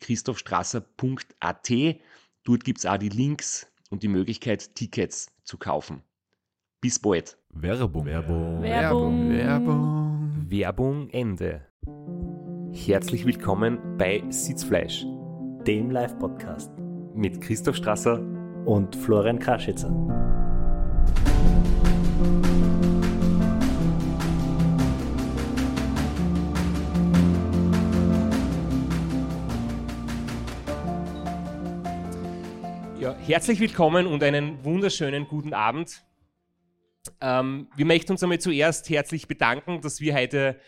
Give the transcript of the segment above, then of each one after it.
www.christophstrasser.at. Dort gibt es auch die Links und die Möglichkeit, Tickets zu kaufen. Bis bald. Werbung. Werbung. Werbung. Werbung. Werbung Ende. Herzlich willkommen bei Sitzfleisch dem Live-Podcast mit Christoph Strasser. und Florian Kraschitzer. Herzlich willkommen und einen wunderschönen guten Abend. Ähm, wir möchten uns einmal zuerst herzlich bedanken, dass wir heute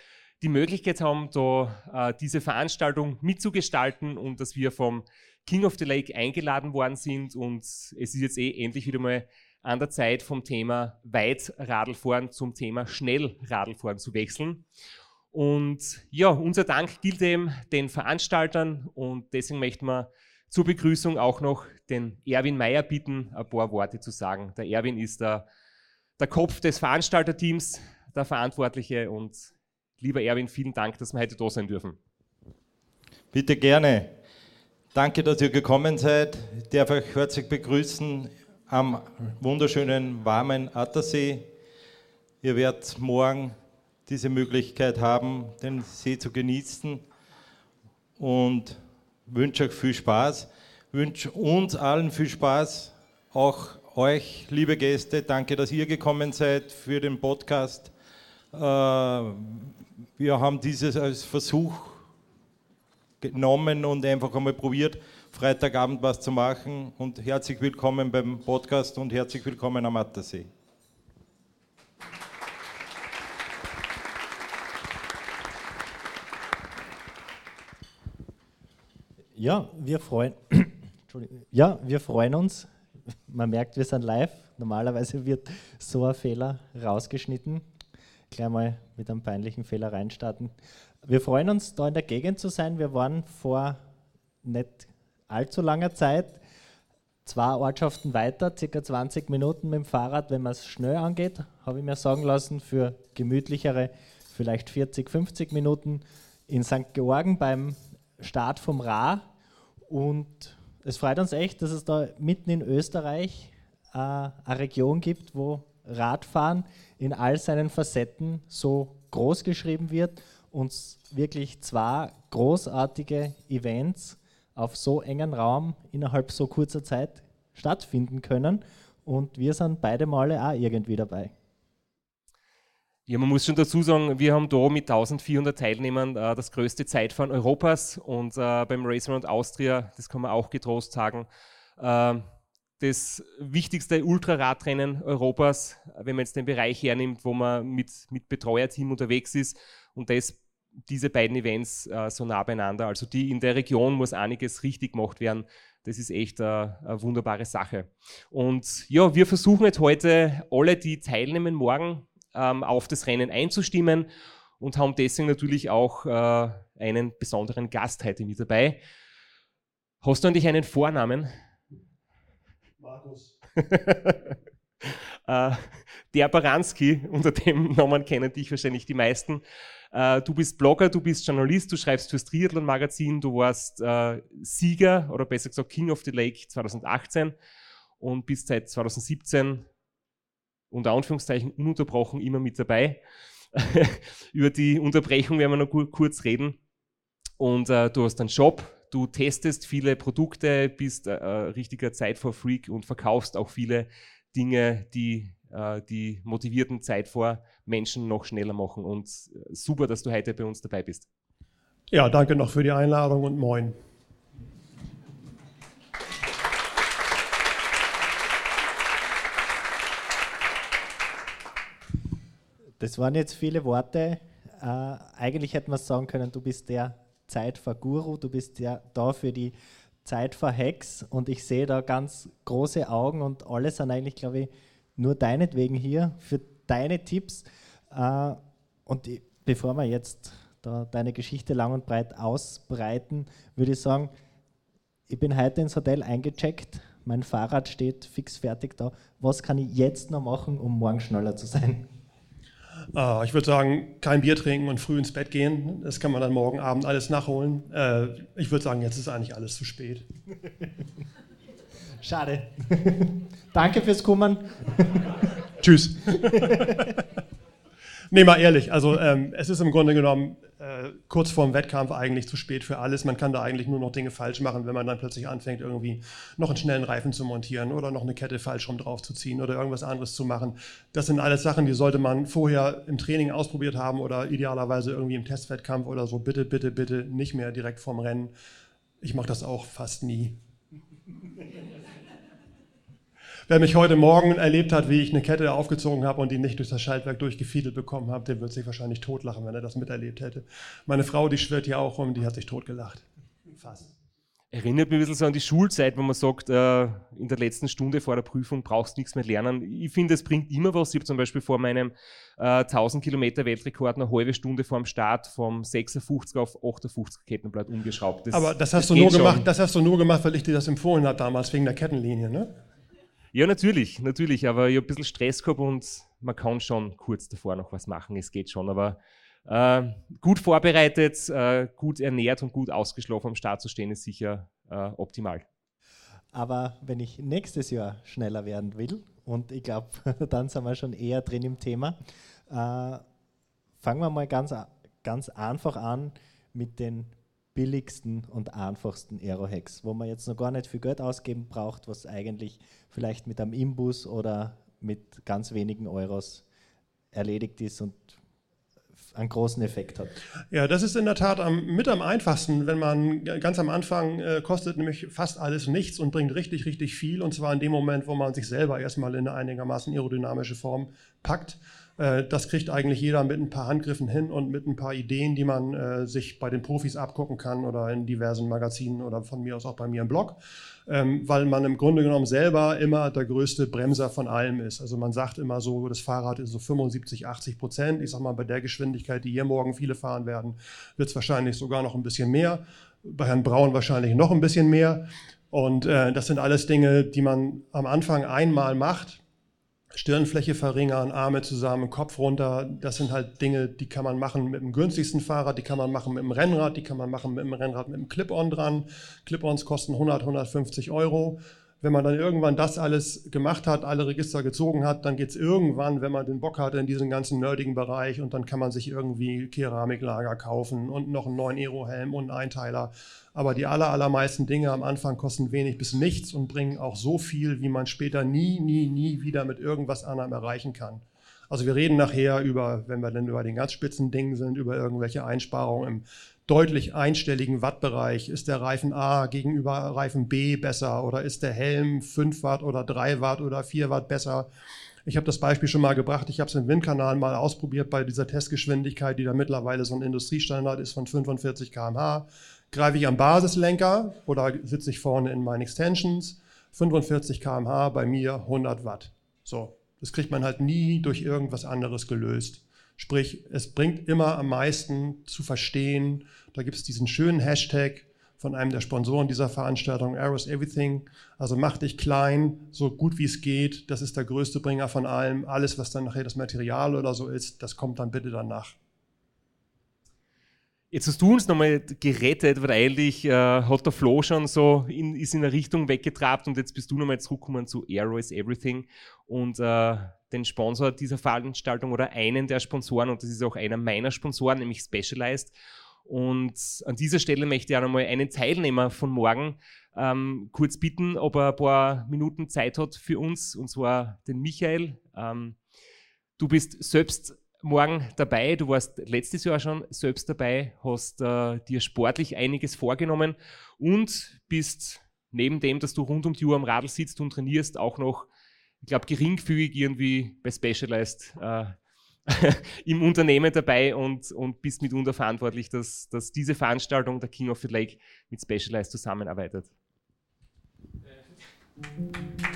die Möglichkeit haben, da äh, diese Veranstaltung mitzugestalten und dass wir vom King of the Lake eingeladen worden sind. Und es ist jetzt eh endlich wieder mal an der Zeit, vom Thema Weitradlfahren zum Thema Schnellradlfahren zu wechseln. Und ja, unser Dank gilt eben den Veranstaltern und deswegen möchten wir zur Begrüßung auch noch den Erwin Meyer bitten, ein paar Worte zu sagen. Der Erwin ist der, der Kopf des Veranstalterteams, der Verantwortliche und lieber Erwin, vielen Dank, dass wir heute da sein dürfen. Bitte gerne. Danke, dass ihr gekommen seid. Ich darf euch herzlich begrüßen am wunderschönen, warmen Attersee. Ihr werdet morgen diese Möglichkeit haben, den See zu genießen und wünsche euch viel Spaß. Wünsche uns allen viel Spaß, auch euch, liebe Gäste. Danke, dass ihr gekommen seid für den Podcast. Äh, Wir haben dieses als Versuch genommen und einfach einmal probiert, Freitagabend was zu machen. Und herzlich willkommen beim Podcast und herzlich willkommen am Attersee. Ja, wir freuen, Entschuldigung. Ja, wir freuen uns. Man merkt, wir sind live. Normalerweise wird so ein Fehler rausgeschnitten. Gleich mal mit einem peinlichen Fehler reinstarten. Wir freuen uns, da in der Gegend zu sein. Wir waren vor nicht allzu langer Zeit zwei Ortschaften weiter, circa 20 Minuten mit dem Fahrrad, wenn man es schnell angeht, habe ich mir sagen lassen, für gemütlichere vielleicht 40, 50 Minuten in St. Georgen beim Start vom Ra. Und es freut uns echt, dass es da mitten in Österreich äh, eine Region gibt, wo Radfahren in all seinen Facetten so groß geschrieben wird und wirklich zwei großartige Events auf so engen Raum innerhalb so kurzer Zeit stattfinden können. Und wir sind beide Male auch irgendwie dabei. Ja, man muss schon dazu sagen, wir haben da mit 1400 Teilnehmern äh, das größte Zeitfahren Europas und äh, beim Race Around Austria, das kann man auch getrost sagen, äh, das wichtigste Ultraradrennen Europas, wenn man jetzt den Bereich hernimmt, wo man mit, mit Betreuerteam unterwegs ist und das, diese beiden Events äh, so nah beieinander. Also die in der Region muss einiges richtig gemacht werden. Das ist echt äh, eine wunderbare Sache. Und ja, wir versuchen jetzt heute alle, die teilnehmen, morgen ähm, auf das Rennen einzustimmen und haben deswegen natürlich auch äh, einen besonderen Gast heute mit dabei. Hast du eigentlich einen Vornamen? Markus. äh, der Baranski, unter dem Namen kennen dich wahrscheinlich die meisten. Äh, du bist Blogger, du bist Journalist, du schreibst fürs Triathlon-Magazin, du warst äh, Sieger oder besser gesagt King of the Lake 2018 und bist seit 2017 unter Anführungszeichen ununterbrochen immer mit dabei. Über die Unterbrechung werden wir noch kur kurz reden. Und äh, du hast einen Shop, du testest viele Produkte, bist äh, richtiger Zeit-for-Freak und verkaufst auch viele Dinge, die äh, die motivierten Zeit vor Menschen noch schneller machen. Und äh, super, dass du heute bei uns dabei bist. Ja, danke noch für die Einladung und moin. Das waren jetzt viele Worte. Äh, eigentlich hätte man sagen können, du bist der Zeitverguru, du bist ja da für die Zeitverhex und ich sehe da ganz große Augen und alle sind eigentlich, glaube ich, nur deinetwegen hier, für deine Tipps. Äh, und bevor wir jetzt da deine Geschichte lang und breit ausbreiten, würde ich sagen, ich bin heute ins Hotel eingecheckt, mein Fahrrad steht fix fertig da. Was kann ich jetzt noch machen, um morgen schneller zu sein? Uh, ich würde sagen, kein Bier trinken und früh ins Bett gehen. Das kann man dann morgen Abend alles nachholen. Uh, ich würde sagen, jetzt ist eigentlich alles zu spät. Schade. Danke fürs Kommen. Tschüss. nee, mal ehrlich, also ähm, es ist im Grunde genommen äh, kurz vorm Wettkampf eigentlich zu spät für alles. Man kann da eigentlich nur noch Dinge falsch machen, wenn man dann plötzlich anfängt, irgendwie noch einen schnellen Reifen zu montieren oder noch eine Kette falsch rum draufzuziehen oder irgendwas anderes zu machen. Das sind alles Sachen, die sollte man vorher im Training ausprobiert haben oder idealerweise irgendwie im Testwettkampf oder so. Bitte, bitte, bitte nicht mehr direkt vorm Rennen. Ich mache das auch fast nie. Wer mich heute Morgen erlebt hat, wie ich eine Kette aufgezogen habe und die nicht durch das Schaltwerk durchgefiedelt bekommen habe, der wird sich wahrscheinlich totlachen, wenn er das miterlebt hätte. Meine Frau, die schwirrt ja auch rum, die hat sich totgelacht. Fast. Erinnert mich ein bisschen so an die Schulzeit, wo man sagt, äh, in der letzten Stunde vor der Prüfung brauchst du nichts mehr lernen. Ich finde, es bringt immer was. Ich habe zum Beispiel vor meinem äh, 1000 Kilometer Weltrekord eine halbe Stunde vor dem Start vom 56 auf 58 Kettenblatt umgeschraubt. Das, Aber das hast, das du nur gemacht, das hast du nur gemacht, weil ich dir das empfohlen habe damals, wegen der Kettenlinie, ne? Ja, natürlich, natürlich, aber ich habe ein bisschen Stress gehabt und man kann schon kurz davor noch was machen, es geht schon, aber äh, gut vorbereitet, äh, gut ernährt und gut ausgeschlafen am Start zu stehen, ist sicher äh, optimal. Aber wenn ich nächstes Jahr schneller werden will, und ich glaube, dann sind wir schon eher drin im Thema, äh, fangen wir mal ganz, ganz einfach an mit den billigsten und einfachsten Aero-Hacks, wo man jetzt noch gar nicht viel Geld ausgeben braucht, was eigentlich vielleicht mit einem Imbus oder mit ganz wenigen Euros erledigt ist und einen großen Effekt hat. Ja, das ist in der Tat am, mit am einfachsten, wenn man ganz am Anfang äh, kostet nämlich fast alles nichts und bringt richtig, richtig viel und zwar in dem Moment, wo man sich selber erstmal in eine einigermaßen aerodynamische Form packt. Äh, das kriegt eigentlich jeder mit ein paar Handgriffen hin und mit ein paar Ideen, die man äh, sich bei den Profis abgucken kann oder in diversen Magazinen oder von mir aus auch bei mir im Blog, ähm, weil man im Grunde genommen selber immer der größte Bremser von allem ist. Also man sagt immer so, das Fahrrad ist so 75, 80 Prozent. Ich sage mal, bei der Geschwindigkeit, die hier morgen viele fahren werden, wird es wahrscheinlich sogar noch ein bisschen mehr. Bei Herrn Braun wahrscheinlich noch ein bisschen mehr. Und äh, das sind alles Dinge, die man am Anfang einmal macht Stirnfläche verringern, Arme zusammen, Kopf runter. Das sind halt Dinge, die kann man machen mit dem günstigsten Fahrrad, die kann man machen mit dem Rennrad, die kann man machen mit dem Rennrad mit dem Clip-On dran. Clip-Ons kosten 100, 150 Euro. Wenn man dann irgendwann das alles gemacht hat, alle Register gezogen hat, dann geht es irgendwann, wenn man den Bock hat, in diesen ganzen nerdigen Bereich und dann kann man sich irgendwie Keramiklager kaufen und noch einen neuen Aero-Helm und einen Einteiler. Aber die aller, allermeisten Dinge am Anfang kosten wenig bis nichts und bringen auch so viel, wie man später nie, nie, nie wieder mit irgendwas anderem erreichen kann. Also wir reden nachher über, wenn wir denn über den ganz spitzen Dingen sind, über irgendwelche Einsparungen im deutlich einstelligen Wattbereich. Ist der Reifen A gegenüber Reifen B besser oder ist der Helm 5 Watt oder 3 Watt oder 4 Watt besser? Ich habe das Beispiel schon mal gebracht. Ich habe es im Windkanal mal ausprobiert bei dieser Testgeschwindigkeit, die da mittlerweile so ein Industriestandard ist von 45 km/h. Greife ich am Basislenker oder sitze ich vorne in meinen Extensions? 45 km/h, bei mir 100 Watt. So, das kriegt man halt nie durch irgendwas anderes gelöst. Sprich, es bringt immer am meisten zu verstehen. Da gibt es diesen schönen Hashtag von einem der Sponsoren dieser Veranstaltung, Arrows Everything. Also mach dich klein, so gut wie es geht. Das ist der größte Bringer von allem. Alles, was dann nachher das Material oder so ist, das kommt dann bitte danach. Jetzt hast du uns nochmal gerettet, weil eigentlich äh, hat der Flo schon so in, ist in eine Richtung weggetrabt und jetzt bist du nochmal zurückgekommen zu Aero is Everything und äh, den Sponsor dieser Veranstaltung oder einen der Sponsoren und das ist auch einer meiner Sponsoren, nämlich Specialized. Und an dieser Stelle möchte ich auch nochmal einen Teilnehmer von morgen ähm, kurz bitten, ob er ein paar Minuten Zeit hat für uns, und zwar den Michael. Ähm, du bist selbst morgen dabei, du warst letztes Jahr schon selbst dabei, hast äh, dir sportlich einiges vorgenommen und bist neben dem, dass du rund um die Uhr am Radl sitzt und trainierst, auch noch, ich glaube, geringfügig irgendwie bei Specialized äh, im Unternehmen dabei und, und bist mitunter verantwortlich, dass, dass diese Veranstaltung, der King of the Lake, mit Specialized zusammenarbeitet.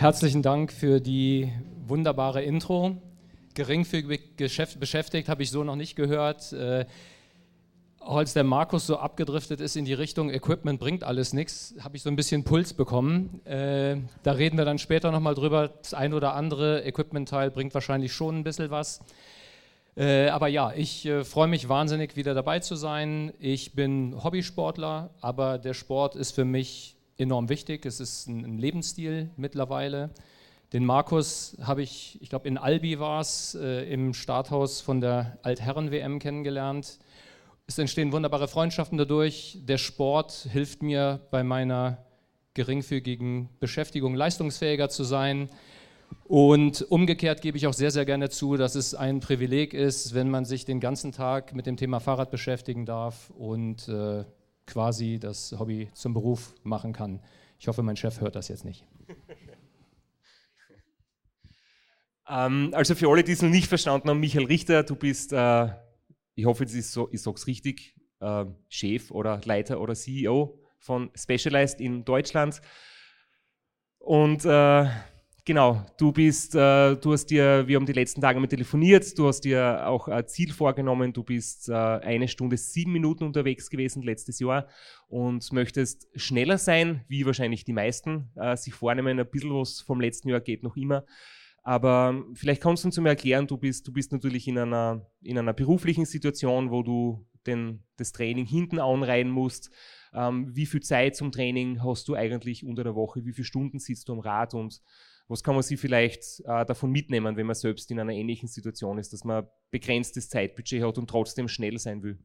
Herzlichen Dank für die wunderbare Intro. Geringfügig beschäftigt habe ich so noch nicht gehört. Äh, als der Markus so abgedriftet ist in die Richtung Equipment bringt alles nichts, habe ich so ein bisschen Puls bekommen. Äh, da reden wir dann später nochmal drüber. Das ein oder andere Equipment-Teil bringt wahrscheinlich schon ein bisschen was. Äh, aber ja, ich äh, freue mich wahnsinnig, wieder dabei zu sein. Ich bin Hobbysportler, aber der Sport ist für mich enorm wichtig. Es ist ein, Lebensstil mittlerweile. Den Markus habe ich, ich glaube in Albi war es, äh, im Starthaus von der Altherren-WM kennengelernt. Es entstehen wunderbare Freundschaften dadurch. Der Sport hilft mir bei meiner geringfügigen Beschäftigung leistungsfähiger zu sein. Und umgekehrt gebe ich auch sehr, sehr gerne zu, dass es ein Privileg ist, wenn man sich den ganzen Tag mit dem Thema Fahrrad beschäftigen darf und äh, quasi das Hobby zum Beruf machen kann. Ich hoffe, mein Chef hört das jetzt nicht. ähm, also für alle, die es noch nicht verstanden haben, Michael Richter, du bist äh, ich hoffe, ist so, ich sage es richtig, äh, Chef oder Leiter oder CEO von Specialized in Deutschland. Und äh, genau, du bist, äh, du hast dir, wir haben die letzten Tage mal telefoniert, du hast dir auch ein Ziel vorgenommen, du bist äh, eine Stunde sieben Minuten unterwegs gewesen letztes Jahr und möchtest schneller sein, wie wahrscheinlich die meisten äh, sich vornehmen. Ein bisschen was vom letzten Jahr geht noch immer. Aber vielleicht kannst du uns mal erklären, du bist, du bist natürlich in einer, in einer beruflichen Situation, wo du den, das Training hinten anreihen musst. Ähm, wie viel Zeit zum Training hast du eigentlich unter der Woche? Wie viele Stunden sitzt du am Rad? Und was kann man sich vielleicht äh, davon mitnehmen, wenn man selbst in einer ähnlichen Situation ist, dass man begrenztes Zeitbudget hat und trotzdem schnell sein will?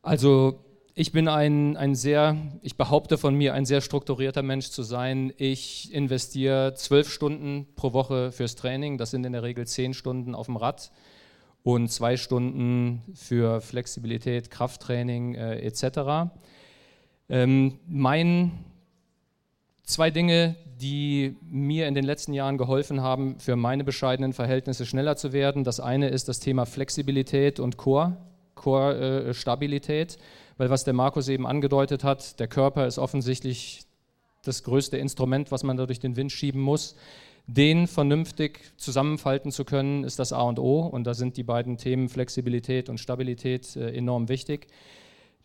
Also ich bin ein, ein sehr, ich behaupte von mir, ein sehr strukturierter Mensch zu sein. Ich investiere zwölf Stunden pro Woche fürs Training. Das sind in der Regel zehn Stunden auf dem Rad und zwei Stunden für Flexibilität, Krafttraining äh, etc. Ähm, mein zwei Dinge, die mir in den letzten Jahren geholfen haben, für meine bescheidenen Verhältnisse schneller zu werden. Das eine ist das Thema Flexibilität und Core, Core-Stabilität. Äh, weil was der Markus eben angedeutet hat, der Körper ist offensichtlich das größte Instrument, was man da durch den Wind schieben muss. Den vernünftig zusammenfalten zu können, ist das A und O. Und da sind die beiden Themen Flexibilität und Stabilität äh, enorm wichtig.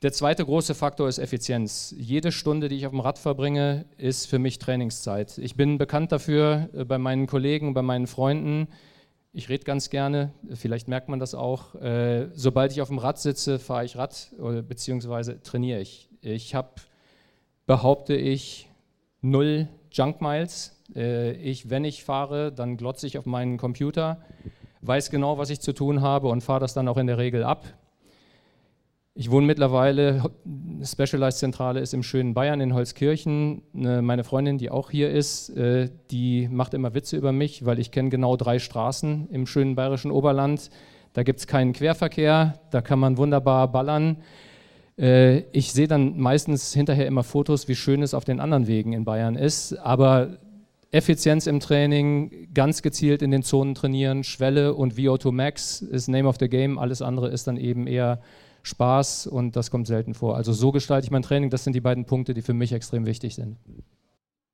Der zweite große Faktor ist Effizienz. Jede Stunde, die ich auf dem Rad verbringe, ist für mich Trainingszeit. Ich bin bekannt dafür äh, bei meinen Kollegen, bei meinen Freunden, ich rede ganz gerne, vielleicht merkt man das auch. Äh, sobald ich auf dem Rad sitze, fahre ich Rad oder, beziehungsweise trainiere ich. Ich habe, behaupte ich, null Junk Miles. Äh, ich, wenn ich fahre, dann glotze ich auf meinen Computer, weiß genau, was ich zu tun habe und fahre das dann auch in der Regel ab. Ich wohne mittlerweile, Specialized Zentrale ist im schönen Bayern in Holzkirchen. Meine Freundin, die auch hier ist, äh, die macht immer Witze über mich, weil ich kenne genau drei Straßen im schönen bayerischen Oberland. Da gibt es keinen Querverkehr, da kann man wunderbar ballern. Äh, ich sehe dann meistens hinterher immer Fotos, wie schön es auf den anderen Wegen in Bayern ist. Aber Effizienz im Training, ganz gezielt in den Zonen trainieren, Schwelle und VO2 Max ist Name of the Game. Alles andere ist dann eben eher Spaß und das kommt selten vor. Also so gestalte ich mein Training. Das sind die beiden Punkte, die für mich extrem wichtig sind.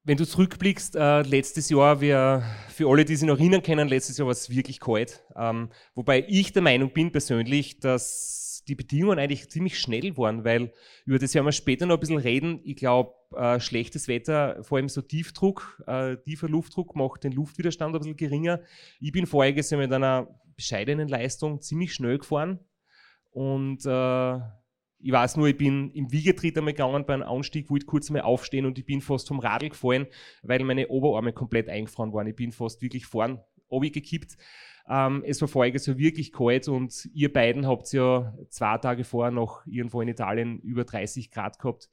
Wenn du zurückblickst, äh, letztes Jahr, wir, für alle, die sich noch erinnern können, letztes Jahr war es wirklich kalt. Ähm, wobei ich der Meinung bin persönlich, dass die Bedingungen eigentlich ziemlich schnell waren, weil über das werden wir später noch ein bisschen reden. Ich glaube, äh, schlechtes Wetter, vor allem so Tiefdruck, äh, tiefer Luftdruck macht den Luftwiderstand ein bisschen geringer. Ich bin voriges Jahr mit einer bescheidenen Leistung ziemlich schnell gefahren und äh, ich weiß nur, ich bin im Wiegetritt einmal gegangen bei einem Anstieg, wollte kurz mal aufstehen und ich bin fast vom Radl gefallen, weil meine Oberarme komplett eingefroren waren. Ich bin fast wirklich vorn gekippt. Ähm, es war vorher so wirklich kalt und ihr beiden habt ja zwei Tage vorher noch irgendwo in Italien über 30 Grad gehabt.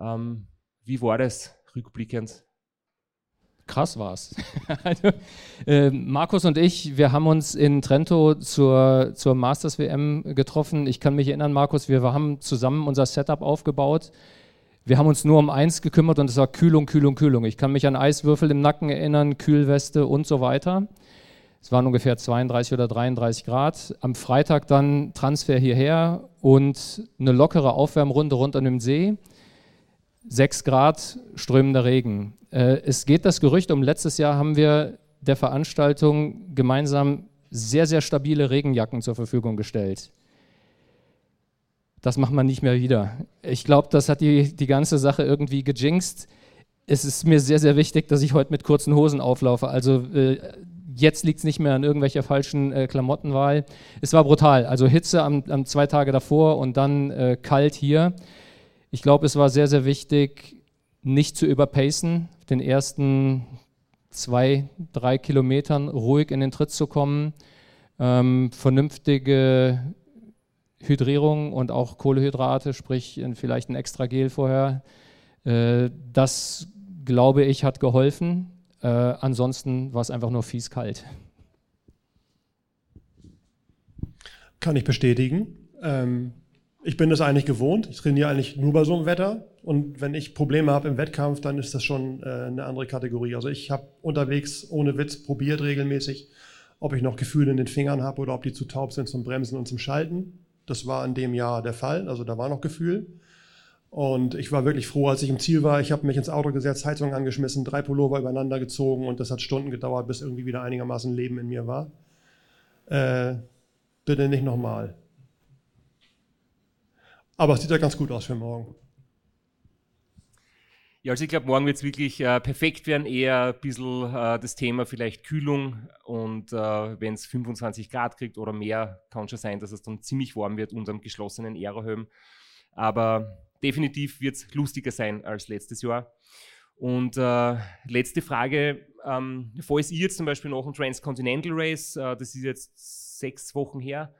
Ähm, wie war das rückblickend? Krass war es. also, äh, Markus und ich, wir haben uns in Trento zur, zur Masters WM getroffen. Ich kann mich erinnern, Markus, wir haben zusammen unser Setup aufgebaut. Wir haben uns nur um eins gekümmert und es war Kühlung, Kühlung, Kühlung. Ich kann mich an Eiswürfel im Nacken erinnern, Kühlweste und so weiter. Es waren ungefähr 32 oder 33 Grad. Am Freitag dann Transfer hierher und eine lockere Aufwärmrunde rund an dem See. 6 Grad, strömender Regen. Äh, es geht das Gerücht um, letztes Jahr haben wir der Veranstaltung gemeinsam sehr, sehr stabile Regenjacken zur Verfügung gestellt. Das macht man nicht mehr wieder. Ich glaube, das hat die, die ganze Sache irgendwie gejinxt. Es ist mir sehr, sehr wichtig, dass ich heute mit kurzen Hosen auflaufe. Also äh, Jetzt liegt es nicht mehr an irgendwelcher falschen äh, Klamottenwahl. Es war brutal. Also Hitze am, am zwei Tage davor und dann äh, kalt hier. Ich glaube, es war sehr, sehr wichtig, nicht zu überpacen, den ersten zwei, drei Kilometern ruhig in den Tritt zu kommen, ähm, vernünftige Hydrierung und auch Kohlehydrate, sprich vielleicht ein extra Gel vorher. Äh, das, glaube ich, hat geholfen. Äh, ansonsten war es einfach nur fies kalt. Kann ich bestätigen. Ähm, ich bin das eigentlich gewohnt. Ich trainiere eigentlich nur bei so einem Wetter. Und wenn ich Probleme habe im Wettkampf, dann ist das schon äh, eine andere Kategorie. Also ich habe unterwegs ohne Witz probiert regelmäßig, ob ich noch Gefühle in den Fingern habe oder ob die zu taub sind zum Bremsen und zum Schalten. Das war in dem Jahr der Fall. Also da war noch Gefühl. Und ich war wirklich froh, als ich im Ziel war. Ich habe mich ins Auto gesetzt, Heizung angeschmissen, drei Pullover übereinander gezogen und das hat Stunden gedauert, bis irgendwie wieder einigermaßen Leben in mir war. Äh, bitte nicht nochmal. Aber es sieht ja ganz gut aus für morgen. Ja, also ich glaube, morgen wird es wirklich äh, perfekt werden. Eher ein bisschen äh, das Thema vielleicht Kühlung und äh, wenn es 25 Grad kriegt oder mehr, kann schon sein, dass es dann ziemlich warm wird unter einem geschlossenen Aerohöhen. Aber definitiv wird es lustiger sein als letztes Jahr. Und äh, letzte Frage, ähm, falls ihr jetzt zum Beispiel noch ein Transcontinental Race, äh, das ist jetzt sechs Wochen her,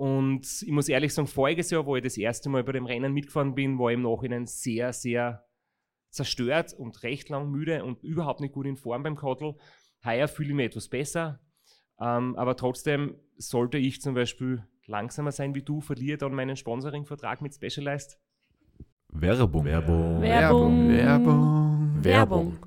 und ich muss ehrlich sagen, voriges Jahr, wo ich das erste Mal bei dem Rennen mitgefahren bin, war ich im Nachhinein sehr, sehr zerstört und recht lang müde und überhaupt nicht gut in Form beim Kottl. Heuer fühle ich mich etwas besser, ähm, aber trotzdem sollte ich zum Beispiel langsamer sein wie du, verliere dann meinen Sponsoring-Vertrag mit Specialized Werbung. Werbung. Werbung. Werbung. Werbung.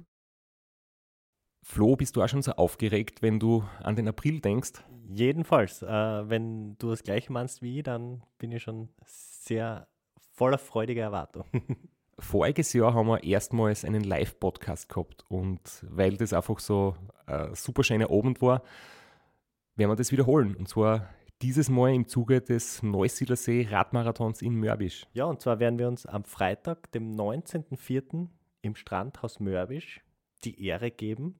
Flo, bist du auch schon so aufgeregt, wenn du an den April denkst? Jedenfalls. Äh, wenn du das gleiche meinst wie ich, dann bin ich schon sehr voller freudiger Erwartung. Voriges Jahr haben wir erstmals einen Live-Podcast gehabt und weil das einfach so ein super schöner Abend war, werden wir das wiederholen. Und zwar dieses Mal im Zuge des Neusiedlersee Radmarathons in Mörbisch. Ja, und zwar werden wir uns am Freitag, dem 19.04. im Strandhaus Mörbisch die Ehre geben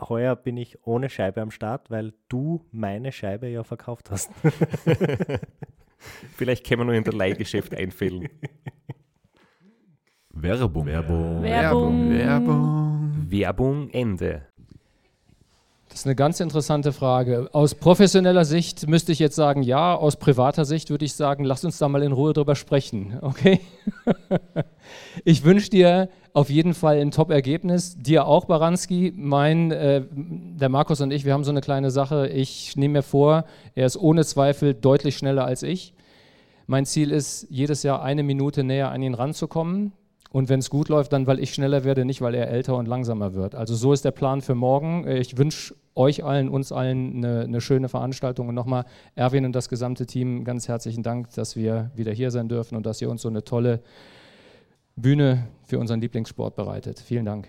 Heuer bin ich ohne Scheibe am Start, weil du meine Scheibe ja verkauft hast. Vielleicht können wir nur in der Leihgeschäft einfällen. Werbung. Werbung. Werbung. Werbung. Werbung Ende. Das ist eine ganz interessante Frage. Aus professioneller Sicht müsste ich jetzt sagen, ja. Aus privater Sicht würde ich sagen, lass uns da mal in Ruhe drüber sprechen. Okay? ich wünsche dir auf jeden Fall ein Top-Ergebnis. Dir auch, Baranski. Mein, äh, der Markus und ich, wir haben so eine kleine Sache. Ich nehme mir vor, er ist ohne Zweifel deutlich schneller als ich. Mein Ziel ist, jedes Jahr eine Minute näher an ihn ranzukommen. Und wenn es gut läuft, dann weil ich schneller werde, nicht weil er älter und langsamer wird. Also so ist der Plan für morgen. Ich wünsche euch allen, uns allen eine, eine schöne Veranstaltung. Und nochmal, Erwin und das gesamte Team, ganz herzlichen Dank, dass wir wieder hier sein dürfen und dass ihr uns so eine tolle Bühne für unseren Lieblingssport bereitet. Vielen Dank.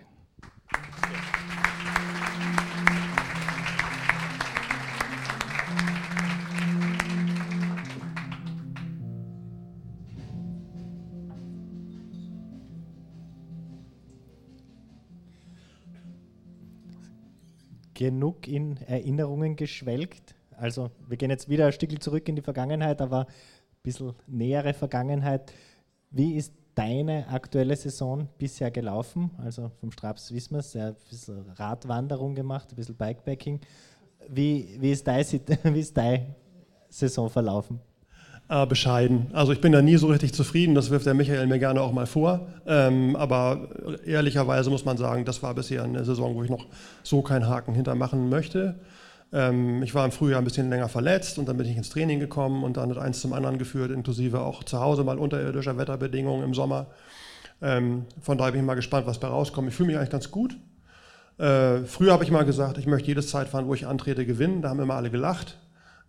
genug in Erinnerungen geschwelgt. Also wir gehen jetzt wieder ein Stück zurück in die Vergangenheit, aber ein bisschen nähere Vergangenheit. Wie ist deine aktuelle Saison bisher gelaufen? Also vom Straps wissen wir es, ein bisschen Radwanderung gemacht, ein bisschen Bikepacking. Wie, wie, ist, dein, wie ist deine Saison verlaufen? Äh, bescheiden. Also ich bin da nie so richtig zufrieden, das wirft der Michael mir gerne auch mal vor. Ähm, aber ehrlicherweise muss man sagen, das war bisher eine Saison, wo ich noch so keinen Haken hintermachen möchte. Ähm, ich war im Frühjahr ein bisschen länger verletzt und dann bin ich ins Training gekommen und dann hat eins zum anderen geführt, inklusive auch zu Hause mal unterirdischer Wetterbedingungen im Sommer. Ähm, von daher bin ich mal gespannt, was bei rauskommt. Ich fühle mich eigentlich ganz gut. Äh, früher habe ich mal gesagt, ich möchte jedes Zeitfahren, wo ich antrete, gewinnen. Da haben immer alle gelacht.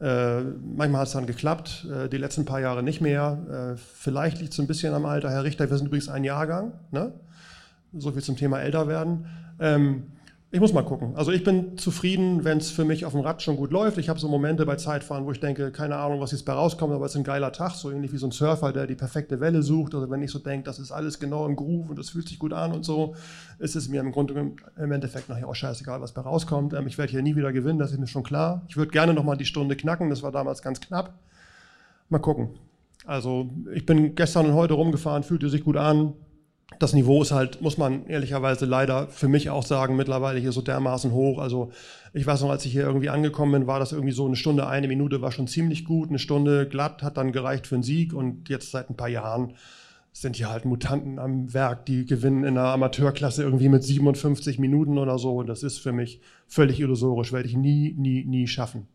Äh, manchmal hat es dann geklappt, äh, die letzten paar Jahre nicht mehr. Äh, vielleicht liegt es ein bisschen am Alter. Herr Richter, wir sind übrigens ein Jahrgang. Ne? So viel zum Thema älter werden. Ähm, ich muss mal gucken. Also ich bin zufrieden, wenn es für mich auf dem Rad schon gut läuft. Ich habe so Momente bei Zeitfahren, wo ich denke, keine Ahnung, was jetzt bei rauskommt, aber es ist ein geiler Tag, so ähnlich wie so ein Surfer, der die perfekte Welle sucht. Also wenn ich so denke, das ist alles genau im Groove und das fühlt sich gut an und so, ist es mir im Grunde im Endeffekt nachher auch scheißegal, was bei rauskommt. Ähm, ich werde hier nie wieder gewinnen, das ist mir schon klar. Ich würde gerne nochmal die Stunde knacken, das war damals ganz knapp. Mal gucken. Also ich bin gestern und heute rumgefahren, fühlte sich gut an das Niveau ist halt, muss man ehrlicherweise leider für mich auch sagen, mittlerweile hier so dermaßen hoch. Also ich weiß noch, als ich hier irgendwie angekommen bin, war das irgendwie so eine Stunde, eine Minute war schon ziemlich gut. Eine Stunde glatt hat dann gereicht für einen Sieg und jetzt seit ein paar Jahren sind hier halt Mutanten am Werk, die gewinnen in der Amateurklasse irgendwie mit 57 Minuten oder so. Und das ist für mich völlig illusorisch, werde ich nie, nie, nie schaffen.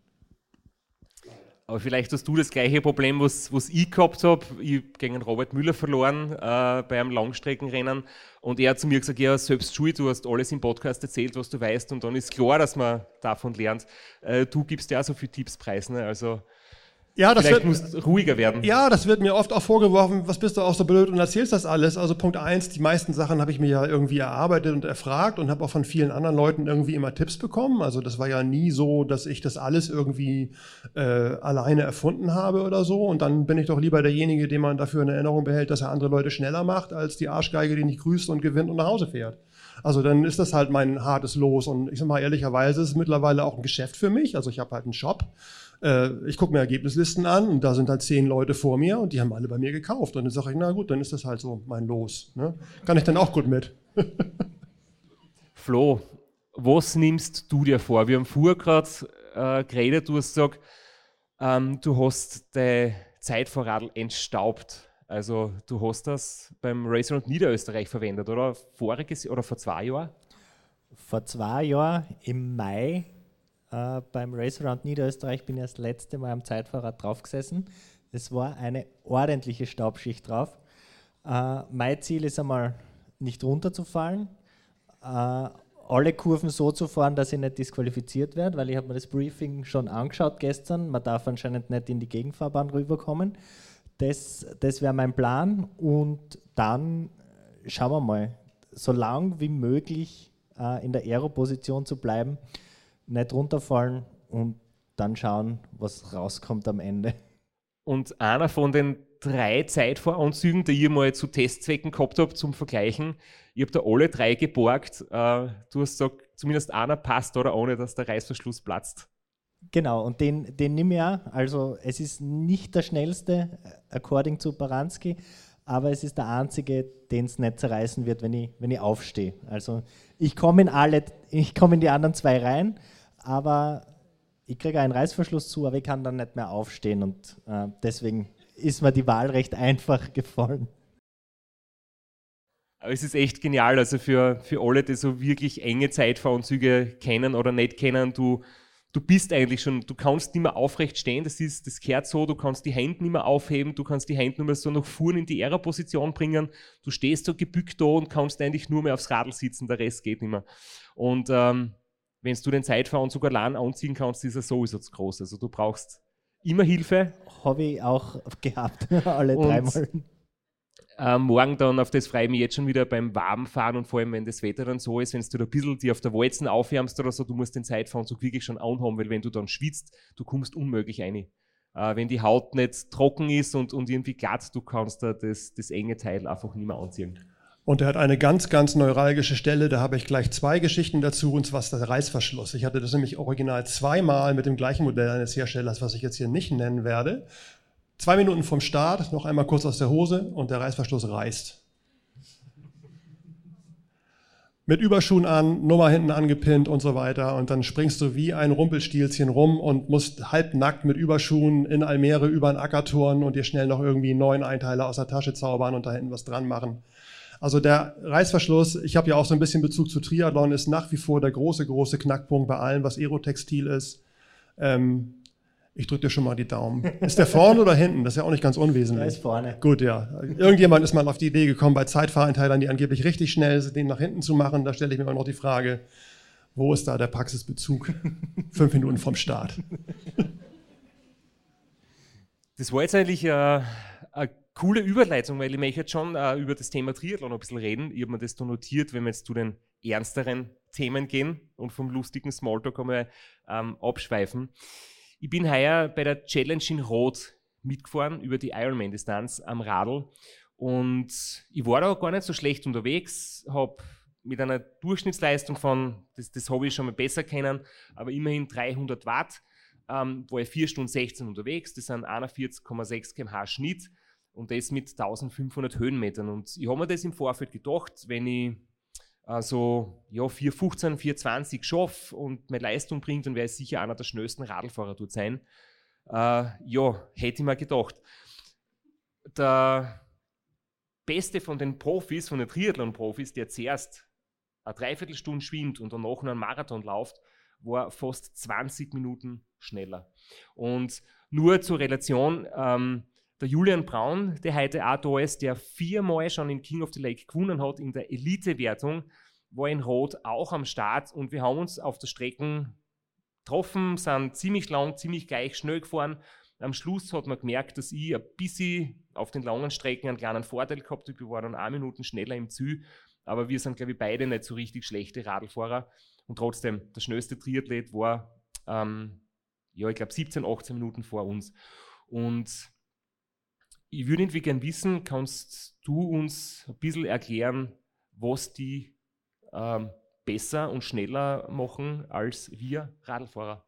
Aber vielleicht hast du das gleiche Problem, was, was ich gehabt habe. Ich gegen Robert Müller verloren äh, bei einem Langstreckenrennen und er hat zu mir gesagt, ja, selbst schuld, du hast alles im Podcast erzählt, was du weißt und dann ist klar, dass man davon lernt. Äh, du gibst ja so viele Tipps preis, ne? also ja, das Vielleicht wird, ruhiger werden. Ja, das wird mir oft auch vorgeworfen, was bist du auch so blöd und erzählst das alles. Also Punkt eins, die meisten Sachen habe ich mir ja irgendwie erarbeitet und erfragt und habe auch von vielen anderen Leuten irgendwie immer Tipps bekommen. Also das war ja nie so, dass ich das alles irgendwie äh, alleine erfunden habe oder so. Und dann bin ich doch lieber derjenige, den man dafür in Erinnerung behält, dass er andere Leute schneller macht, als die Arschgeige, die nicht grüßt und gewinnt und nach Hause fährt. Also dann ist das halt mein hartes Los. Und ich sag mal ehrlicherweise, ist es mittlerweile auch ein Geschäft für mich. Also ich habe halt einen Shop äh, ich gucke mir Ergebnislisten an und da sind halt zehn Leute vor mir und die haben alle bei mir gekauft. Und dann sage ich, na gut, dann ist das halt so mein Los. Ne? Kann ich dann auch gut mit. Flo, was nimmst du dir vor? Wir haben vorher gerade äh, geredet, du hast gesagt, ähm, du hast dein Zeitvorradl entstaubt. Also du hast das beim Racer und Niederösterreich verwendet, oder? Voriges oder vor zwei Jahren? Vor zwei Jahren im Mai äh, beim Race Around Niederösterreich bin ich das letzte Mal am Zeitfahrrad draufgesessen. Es war eine ordentliche Staubschicht drauf. Äh, mein Ziel ist einmal nicht runterzufallen, äh, alle Kurven so zu fahren, dass ich nicht disqualifiziert werde, weil ich habe mir das Briefing schon angeschaut gestern. Man darf anscheinend nicht in die Gegenfahrbahn rüberkommen. Das, das wäre mein Plan und dann schauen wir mal, so lang wie möglich äh, in der Aero-Position zu bleiben, nicht runterfallen und dann schauen, was rauskommt am Ende. Und einer von den drei Zeitvoranzügen, die ihr mal zu Testzwecken gehabt habt zum Vergleichen, ich habe da alle drei geborgt. Äh, du hast gesagt, zumindest einer passt oder ohne, dass der Reißverschluss platzt. Genau, und den, den nehme ich auch. Also es ist nicht der schnellste, according zu Baranski, aber es ist der einzige, den es nicht zerreißen wird, wenn ich, wenn ich aufstehe. Also ich komme in alle, ich komme in die anderen zwei rein, aber ich kriege einen Reißverschluss zu, aber ich kann dann nicht mehr aufstehen und äh, deswegen ist mir die Wahl recht einfach gefallen. Aber es ist echt genial, also für, für alle, die so wirklich enge Zeitfahranzüge kennen oder nicht kennen, du, du bist eigentlich schon, du kannst nicht mehr aufrecht stehen, das ist, das gehört so, du kannst die Hände nicht mehr aufheben, du kannst die Hände nur mehr so nach vorne in die Ära-Position bringen, du stehst so gebückt da und kannst eigentlich nur mehr aufs Radl sitzen, der Rest geht nicht mehr. Und ähm, wenn du den Zeitfahranzug allein anziehen kannst, ist er sowieso zu groß. Also du brauchst immer Hilfe. Habe ich auch gehabt, alle dreimal. Äh, morgen dann, auf das freue ich mich jetzt schon wieder beim Warmfahren und vor allem, wenn das Wetter dann so ist, wenn du da ein bisschen die auf der Walzen aufwärmst oder so, du musst den Zeitfahranzug wirklich schon anhaben, weil wenn du dann schwitzt, du kommst unmöglich rein. Äh, wenn die Haut nicht trocken ist und, und irgendwie glatt, du kannst da das, das enge Teil einfach nicht mehr anziehen. Und er hat eine ganz, ganz neuralgische Stelle, da habe ich gleich zwei Geschichten dazu, und zwar ist der Reißverschluss. Ich hatte das nämlich original zweimal mit dem gleichen Modell eines Herstellers, was ich jetzt hier nicht nennen werde. Zwei Minuten vom Start, noch einmal kurz aus der Hose und der Reißverschluss reißt. Mit Überschuhen an, Nummer hinten angepinnt und so weiter. Und dann springst du wie ein Rumpelstilzchen rum und musst halbnackt mit Überschuhen in Almere über den Acker turnen und dir schnell noch irgendwie einen neuen Einteiler aus der Tasche zaubern und da hinten was dran machen. Also der Reißverschluss, ich habe ja auch so ein bisschen Bezug zu Triathlon, ist nach wie vor der große, große Knackpunkt bei allem, was Aerotextil ist. Ähm, ich drücke dir schon mal die Daumen. Ist der vorne oder hinten? Das ist ja auch nicht ganz unwesentlich. Der ist vorne. Gut, ja. Irgendjemand ist mal auf die Idee gekommen, bei Zeitfahrenteilern, die angeblich richtig schnell sind, den nach hinten zu machen. Da stelle ich mir auch noch die Frage, wo ist da der Praxisbezug? Fünf Minuten vom Start. Das war jetzt eigentlich äh, eine coole Überleitung, weil ich möchte jetzt schon äh, über das Thema Triathlon ein bisschen reden. Ich habe mir das da notiert, wenn wir jetzt zu den ernsteren Themen gehen und vom lustigen Smalltalk einmal ähm, abschweifen. Ich bin heuer bei der Challenge in Rot mitgefahren über die Ironman-Distanz am Radl und ich war da gar nicht so schlecht unterwegs, habe mit einer Durchschnittsleistung von, das, das habe ich schon mal besser kennen, aber immerhin 300 Watt, ähm, war ich 4 Stunden 16 unterwegs, das sind 41,6 km/h Schnitt und das mit 1500 Höhenmetern. Und ich habe mir das im Vorfeld gedacht, wenn ich also ja, 415, 420 schaffe und meine Leistung bringt, dann wäre ich sicher einer der schnellsten Radlfahrer dort sein. Äh, ja, hätte ich mir gedacht. Der Beste von den Profis, von den Triathlon-Profis, der zuerst eine Dreiviertelstunde schwimmt und danach noch einen Marathon läuft, war fast 20 Minuten schneller. Und nur zur Relation, ähm, der Julian Braun, der heute auch da ist, der viermal schon in King of the Lake gewonnen hat in der Elite-Wertung, war in Rot auch am Start und wir haben uns auf der Strecke getroffen, sind ziemlich lang, ziemlich gleich schnell gefahren. Am Schluss hat man gemerkt, dass ich ein bisschen auf den langen Strecken einen kleinen Vorteil gehabt habe. Wir waren dann eine Minuten schneller im Ziel, aber wir sind, glaube ich, beide nicht so richtig schlechte Radlfahrer. Und trotzdem, der schnellste Triathlet war, ähm, ja, ich glaube, 17, 18 Minuten vor uns. Und ich würde irgendwie gerne wissen, kannst du uns ein bisschen erklären, was die ähm, besser und schneller machen als wir Radlfahrer?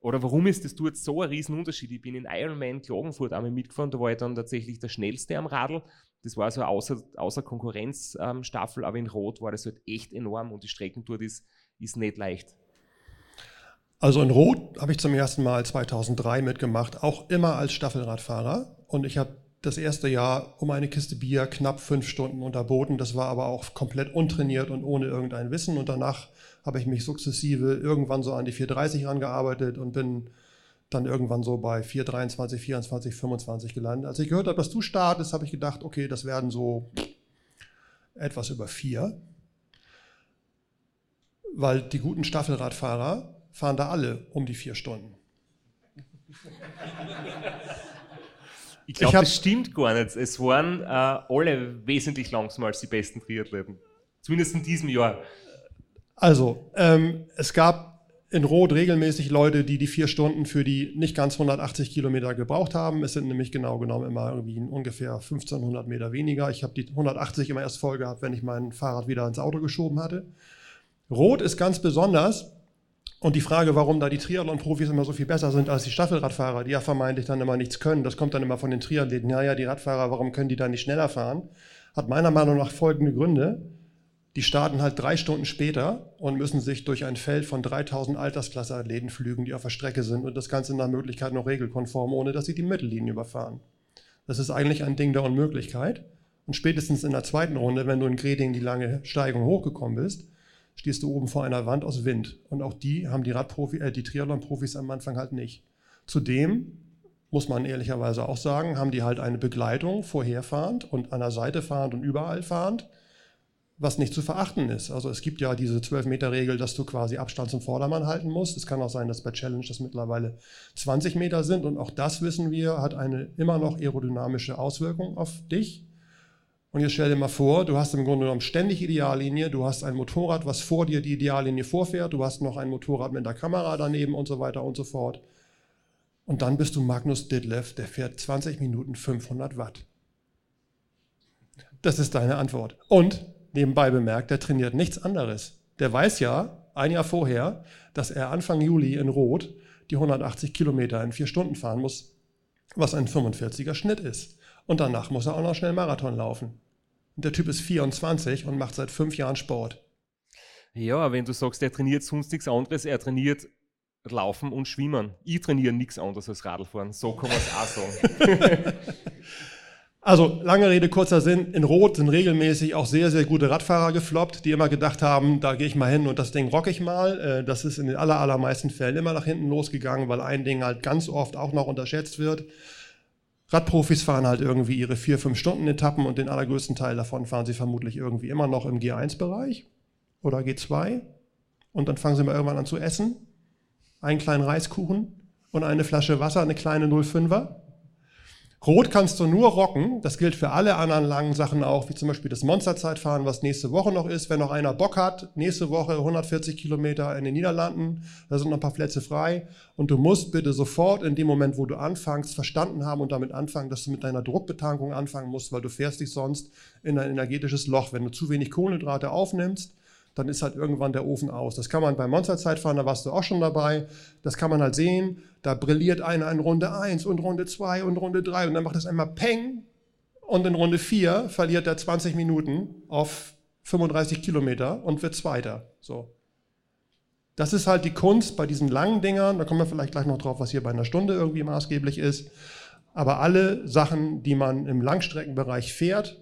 Oder warum ist das dort so ein Riesenunterschied? Ich bin in Ironman Klagenfurt einmal mitgefahren, da war ich dann tatsächlich der Schnellste am Radl. Das war so außer, außer Konkurrenzstaffel, ähm, aber in Rot war das halt echt enorm und die Strecken dort ist, ist nicht leicht. Also in Rot habe ich zum ersten Mal 2003 mitgemacht, auch immer als Staffelradfahrer. Und ich habe das erste Jahr um eine Kiste Bier knapp fünf Stunden unterboten. Das war aber auch komplett untrainiert und ohne irgendein Wissen. Und danach habe ich mich sukzessive irgendwann so an die 430 rangearbeitet und bin dann irgendwann so bei 423, 24, 25 gelandet. Als ich gehört habe, dass du startest, habe ich gedacht, okay, das werden so etwas über vier. Weil die guten Staffelradfahrer fahren da alle um die vier Stunden. Ich glaube, das stimmt gar nicht. Es waren äh, alle wesentlich langsamer als die besten Triathleten. Zumindest in diesem Jahr. Also, ähm, es gab in Rot regelmäßig Leute, die die vier Stunden für die nicht ganz 180 Kilometer gebraucht haben. Es sind nämlich genau genommen immer irgendwie ungefähr 1500 Meter weniger. Ich habe die 180 immer erst voll gehabt, wenn ich mein Fahrrad wieder ins Auto geschoben hatte. Rot ist ganz besonders, und die Frage, warum da die Triathlon-Profis immer so viel besser sind als die Staffelradfahrer, die ja vermeintlich dann immer nichts können, das kommt dann immer von den Triathleten. Ja, ja, die Radfahrer, warum können die da nicht schneller fahren? Hat meiner Meinung nach folgende Gründe. Die starten halt drei Stunden später und müssen sich durch ein Feld von 3000 Altersklasse-Athleten flügen, die auf der Strecke sind und das Ganze nach Möglichkeit noch regelkonform, ohne dass sie die Mittellinie überfahren. Das ist eigentlich ein Ding der Unmöglichkeit. Und spätestens in der zweiten Runde, wenn du in Greding die lange Steigung hochgekommen bist, stehst du oben vor einer Wand aus Wind. Und auch die haben die Radprofi, äh, die Triathlon-Profis am Anfang halt nicht. Zudem muss man ehrlicherweise auch sagen, haben die halt eine Begleitung vorherfahrend und an der Seite fahrend und überall fahrend, was nicht zu verachten ist. Also es gibt ja diese 12-Meter-Regel, dass du quasi Abstand zum Vordermann halten musst. Es kann auch sein, dass bei Challenge das mittlerweile 20 Meter sind und auch das wissen wir, hat eine immer noch aerodynamische Auswirkung auf dich. Und jetzt stell dir mal vor, du hast im Grunde genommen ständig Ideallinie, du hast ein Motorrad, was vor dir die Ideallinie vorfährt, du hast noch ein Motorrad mit der Kamera daneben und so weiter und so fort. Und dann bist du Magnus Ditlev, der fährt 20 Minuten 500 Watt. Das ist deine Antwort. Und nebenbei bemerkt, der trainiert nichts anderes. Der weiß ja ein Jahr vorher, dass er Anfang Juli in Rot die 180 Kilometer in vier Stunden fahren muss, was ein 45er Schnitt ist. Und danach muss er auch noch schnell Marathon laufen. Und der Typ ist 24 und macht seit fünf Jahren Sport. Ja, wenn du sagst, er trainiert sonst nichts anderes, er trainiert Laufen und Schwimmen. Ich trainiere nichts anderes als Radlfahren. So kann man es auch sagen. also, lange Rede, kurzer Sinn. In Rot sind regelmäßig auch sehr, sehr gute Radfahrer gefloppt, die immer gedacht haben, da gehe ich mal hin und das Ding rock ich mal. Äh, das ist in den aller, allermeisten Fällen immer nach hinten losgegangen, weil ein Ding halt ganz oft auch noch unterschätzt wird. Radprofis fahren halt irgendwie ihre vier, fünf Stunden Etappen und den allergrößten Teil davon fahren sie vermutlich irgendwie immer noch im G1-Bereich oder G2. Und dann fangen sie mal irgendwann an zu essen. Einen kleinen Reiskuchen und eine Flasche Wasser, eine kleine 05er. Rot kannst du nur rocken. Das gilt für alle anderen langen Sachen auch, wie zum Beispiel das Monsterzeitfahren, was nächste Woche noch ist. Wenn noch einer Bock hat, nächste Woche 140 Kilometer in den Niederlanden, da sind noch ein paar Plätze frei. Und du musst bitte sofort in dem Moment, wo du anfängst, verstanden haben und damit anfangen, dass du mit deiner Druckbetankung anfangen musst, weil du fährst dich sonst in ein energetisches Loch. Wenn du zu wenig Kohlenhydrate aufnimmst, dann ist halt irgendwann der Ofen aus. Das kann man beim Monsterzeitfahren, da warst du auch schon dabei. Das kann man halt sehen. Da brilliert einer in Runde 1 und Runde 2 und Runde 3 und dann macht es einmal Peng. Und in Runde 4 verliert er 20 Minuten auf 35 Kilometer und wird Zweiter. So. Das ist halt die Kunst bei diesen langen Dingern. Da kommen wir vielleicht gleich noch drauf, was hier bei einer Stunde irgendwie maßgeblich ist. Aber alle Sachen, die man im Langstreckenbereich fährt,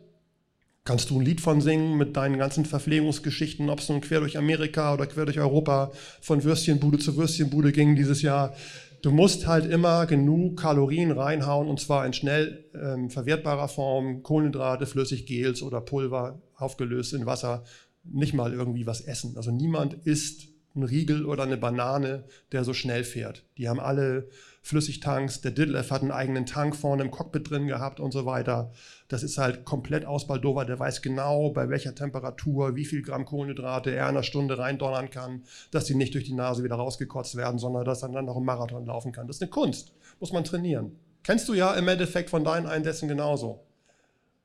kannst du ein Lied von singen mit deinen ganzen Verpflegungsgeschichten, ob es nun quer durch Amerika oder quer durch Europa von Würstchenbude zu Würstchenbude ging dieses Jahr. Du musst halt immer genug Kalorien reinhauen und zwar in schnell ähm, verwertbarer Form, Kohlenhydrate, Flüssiggels oder Pulver aufgelöst in Wasser, nicht mal irgendwie was essen. Also niemand isst einen Riegel oder eine Banane, der so schnell fährt. Die haben alle Flüssigtanks. Der Diddlev hat einen eigenen Tank vorne im Cockpit drin gehabt und so weiter. Das ist halt komplett ausbaldowert. Der weiß genau, bei welcher Temperatur, wie viel Gramm Kohlenhydrate er in einer Stunde reindonnern kann, dass die nicht durch die Nase wieder rausgekotzt werden, sondern dass er dann noch einen Marathon laufen kann. Das ist eine Kunst. Muss man trainieren. Kennst du ja im Endeffekt von deinen Einsätzen genauso.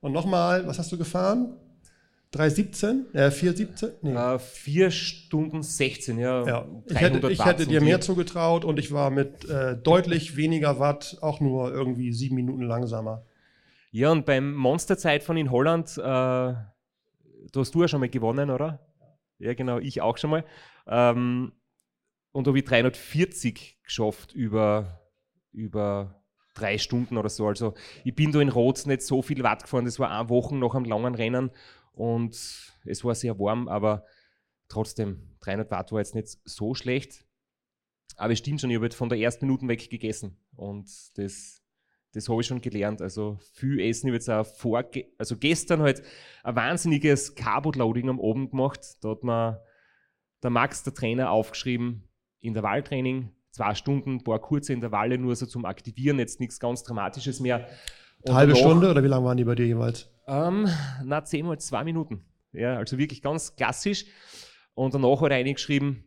Und nochmal, was hast du gefahren? 3,17? Äh, 4,17? Nee. Äh, 4 Stunden 16, ja. ja. Ich, hätte, ich hätte, dir mehr zugetraut und ich war mit äh, deutlich weniger Watt auch nur irgendwie sieben Minuten langsamer. Ja, und beim Monsterzeit von in Holland, äh, da hast du ja schon mal gewonnen, oder? Ja, genau, ich auch schon mal. Ähm, und habe ich 340 geschafft über, über drei Stunden oder so. Also ich bin da in Rot nicht so viel Watt gefahren. Das war eine Woche nach einem langen Rennen und es war sehr warm, aber trotzdem, 300 Watt war jetzt nicht so schlecht. Aber es stimmt schon, ich habe von der ersten Minute weg gegessen und das, das habe ich schon gelernt. Also viel Essen, ich habe jetzt auch vor, also gestern halt ein wahnsinniges Carbo-Loading am Abend gemacht. Da hat mir der Max, der Trainer, aufgeschrieben, Intervalltraining, zwei Stunden, ein paar kurze Intervalle nur so zum Aktivieren, jetzt nichts ganz Dramatisches mehr. Und Halbe Stunde oder wie lange waren die bei dir jeweils? Ähm, na, zehnmal zwei Minuten. Ja, also wirklich ganz klassisch. Und danach hat er reingeschrieben,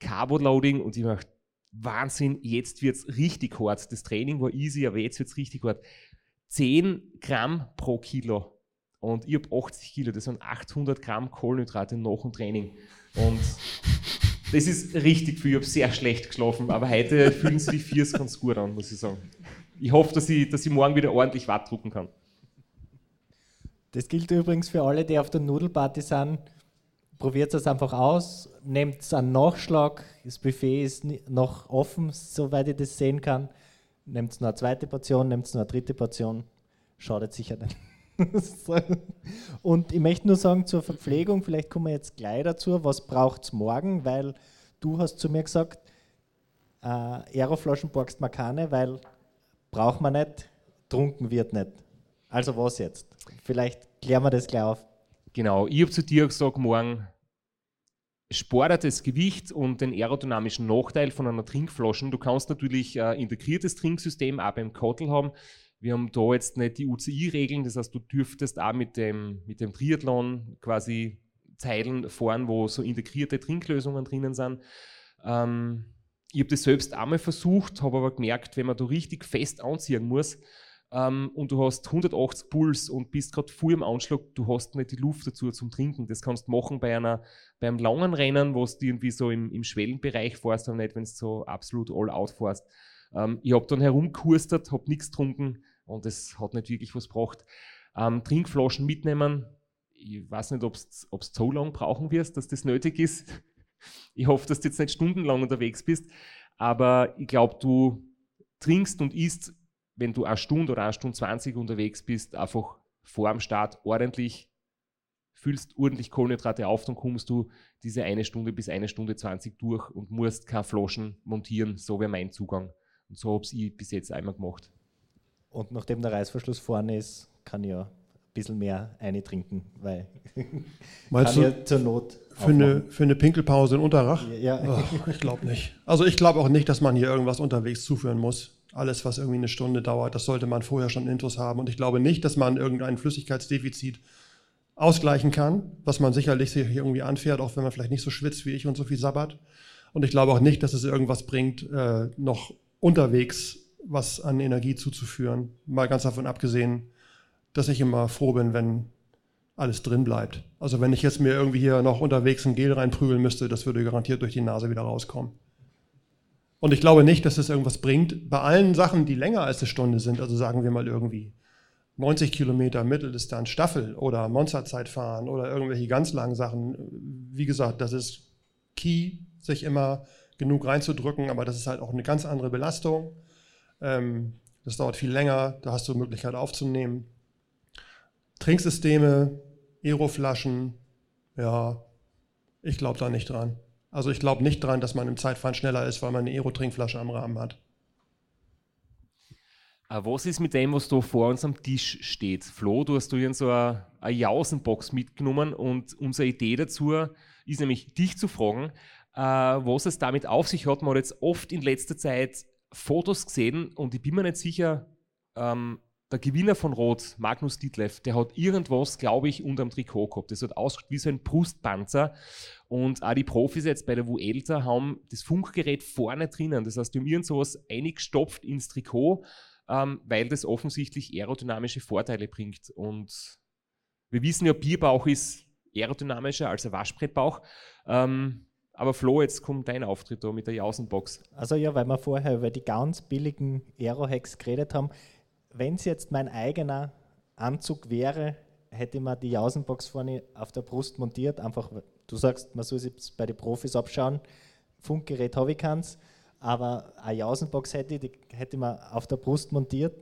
Carbo-Loading und ich dachte, Wahnsinn, jetzt wird es richtig hart. Das Training war easy, aber jetzt wird es richtig hart. 10 Gramm pro Kilo. Und ich habe 80 Kilo, das sind 800 Gramm Kohlenhydrate nach dem Training. Und das ist richtig viel. Ich habe sehr schlecht geschlafen, aber heute fühlen sich die Viers ganz gut an, muss ich sagen. Ich hoffe, dass ich, dass ich morgen wieder ordentlich Watt drucken kann. Das gilt übrigens für alle, die auf der Nudelparty sind. Probiert es einfach aus, nehmt einen Nachschlag. Das Buffet ist noch offen, soweit ich das sehen kann. Nehmt noch eine zweite Portion, nehmt noch eine dritte Portion. Schadet sicher nicht. Und ich möchte nur sagen zur Verpflegung, vielleicht kommen wir jetzt gleich dazu, was braucht es morgen, weil du hast zu mir gesagt, äh, Aeroflaschen borgst man keine, weil braucht man nicht, trunken wird nicht. Also was jetzt? Vielleicht klären wir das gleich auf. Genau, ich habe zu dir gesagt, morgen spart das Gewicht und den aerodynamischen Nachteil von einer Trinkflasche. Du kannst natürlich ein integriertes Trinksystem auch beim Kottel haben. Wir haben da jetzt nicht die UCI-Regeln, das heißt, du dürftest auch mit dem, mit dem Triathlon quasi Zeilen fahren, wo so integrierte Trinklösungen drinnen sind. Ähm, ich habe das selbst einmal versucht, habe aber gemerkt, wenn man da richtig fest anziehen muss ähm, und du hast 180 Puls und bist gerade voll im Anschlag, du hast nicht die Luft dazu zum Trinken. Das kannst du machen bei einer, beim langen Rennen, wo du irgendwie so im, im Schwellenbereich fährst, aber nicht, wenn du so absolut all out fährst. Ähm, ich habe dann herumkurstert, habe nichts getrunken und es hat nicht wirklich was gebracht. Ähm, Trinkflaschen mitnehmen. Ich weiß nicht, ob du so lange brauchen wirst, dass das nötig ist. Ich hoffe, dass du jetzt nicht stundenlang unterwegs bist, aber ich glaube, du trinkst und isst, wenn du eine Stunde oder eine Stunde 20 unterwegs bist, einfach vor dem Start ordentlich, füllst ordentlich Kohlenhydrate auf, dann kommst du diese eine Stunde bis eine Stunde 20 durch und musst keine Flaschen montieren. So wäre mein Zugang. Und so habe ich bis jetzt einmal gemacht. Und nachdem der Reißverschluss vorne ist, kann ich ja ein bisschen mehr eintrinken, weil Meinst kann du, ja zur Not. Für eine, für eine Pinkelpause in Unterrach? Ja. Oh, ich glaube nicht. Also ich glaube auch nicht, dass man hier irgendwas unterwegs zuführen muss. Alles, was irgendwie eine Stunde dauert, das sollte man vorher schon Intus haben. Und ich glaube nicht, dass man irgendein Flüssigkeitsdefizit ausgleichen kann, was man sicherlich hier irgendwie anfährt, auch wenn man vielleicht nicht so schwitzt wie ich und so viel sabbert. Und ich glaube auch nicht, dass es irgendwas bringt, äh, noch unterwegs was an Energie zuzuführen. Mal ganz davon abgesehen, dass ich immer froh bin, wenn alles drin bleibt. Also wenn ich jetzt mir irgendwie hier noch unterwegs ein Gel reinprügeln müsste, das würde garantiert durch die Nase wieder rauskommen. Und ich glaube nicht, dass es irgendwas bringt. Bei allen Sachen, die länger als eine Stunde sind, also sagen wir mal irgendwie 90 Kilometer Mitteldistanz Staffel oder Monsterzeit fahren oder irgendwelche ganz langen Sachen, wie gesagt, das ist key, sich immer genug reinzudrücken, aber das ist halt auch eine ganz andere Belastung. Ähm, das dauert viel länger, da hast du Möglichkeit aufzunehmen. Trinksysteme, Aeroflaschen, ja, ich glaube da nicht dran. Also ich glaube nicht dran, dass man im Zeitfahren schneller ist, weil man eine Aero-Trinkflasche am Rahmen hat. Äh, was ist mit dem, was da vor uns am Tisch steht? Flo, du hast hier so eine, eine Jausenbox mitgenommen und unsere Idee dazu ist nämlich, dich zu fragen, äh, was es damit auf sich hat. Man hat jetzt oft in letzter Zeit Fotos gesehen und ich bin mir nicht sicher, ähm, der Gewinner von Rot, Magnus Ditlev, der hat irgendwas, glaube ich, unterm Trikot gehabt. Das hat ausgeschaut wie so ein Brustpanzer. Und auch die Profis jetzt bei der Vuelta haben das Funkgerät vorne drinnen. Das heißt, die haben irgend sowas eingestopft ins Trikot, ähm, weil das offensichtlich aerodynamische Vorteile bringt. Und wir wissen ja, Bierbauch ist aerodynamischer als ein Waschbrettbauch. Ähm, aber Flo, jetzt kommt dein Auftritt da mit der Jausenbox. Also ja, weil wir vorher über die ganz billigen Aero-Hacks geredet haben. Wenn es jetzt mein eigener Anzug wäre, hätte man die Jausenbox vorne auf der Brust montiert. Einfach, du sagst, man soll sich bei den Profis abschauen. Funkgerät habe ich keins, aber eine Jausenbox hätte ich, die hätte man auf der Brust montiert.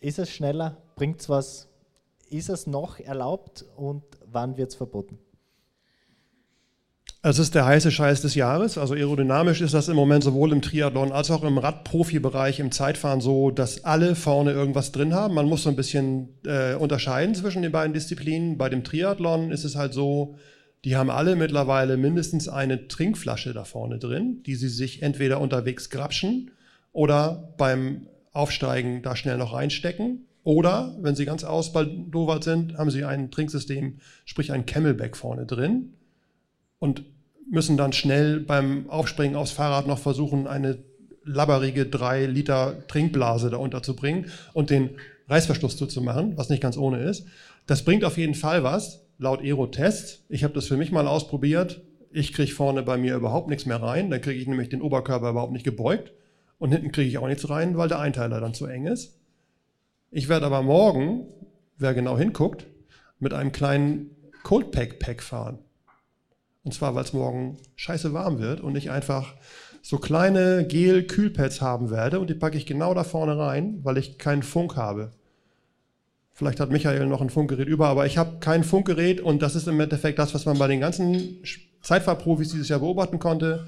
Ist es schneller? Bringt es was? Ist es noch erlaubt und wann wird es verboten? Es ist der heiße Scheiß des Jahres. Also aerodynamisch ist das im Moment sowohl im Triathlon als auch im Radprofibereich im Zeitfahren so, dass alle vorne irgendwas drin haben. Man muss so ein bisschen äh, unterscheiden zwischen den beiden Disziplinen. Bei dem Triathlon ist es halt so, die haben alle mittlerweile mindestens eine Trinkflasche da vorne drin, die sie sich entweder unterwegs grapschen oder beim Aufsteigen da schnell noch reinstecken. Oder, wenn sie ganz ausbaldowert sind, haben sie ein Trinksystem, sprich ein Camelback vorne drin und müssen dann schnell beim Aufspringen aufs Fahrrad noch versuchen, eine labberige 3 Liter Trinkblase da unterzubringen und den Reißverschluss zuzumachen, was nicht ganz ohne ist. Das bringt auf jeden Fall was, laut Aero-Test. Ich habe das für mich mal ausprobiert. Ich kriege vorne bei mir überhaupt nichts mehr rein. Dann kriege ich nämlich den Oberkörper überhaupt nicht gebeugt. Und hinten kriege ich auch nichts rein, weil der Einteiler dann zu eng ist. Ich werde aber morgen, wer genau hinguckt, mit einem kleinen Cold Pack Pack fahren. Und zwar, weil es morgen scheiße warm wird und ich einfach so kleine Gel-Kühlpads haben werde und die packe ich genau da vorne rein, weil ich keinen Funk habe. Vielleicht hat Michael noch ein Funkgerät über, aber ich habe kein Funkgerät und das ist im Endeffekt das, was man bei den ganzen Zeitfahrprofis dieses Jahr beobachten konnte.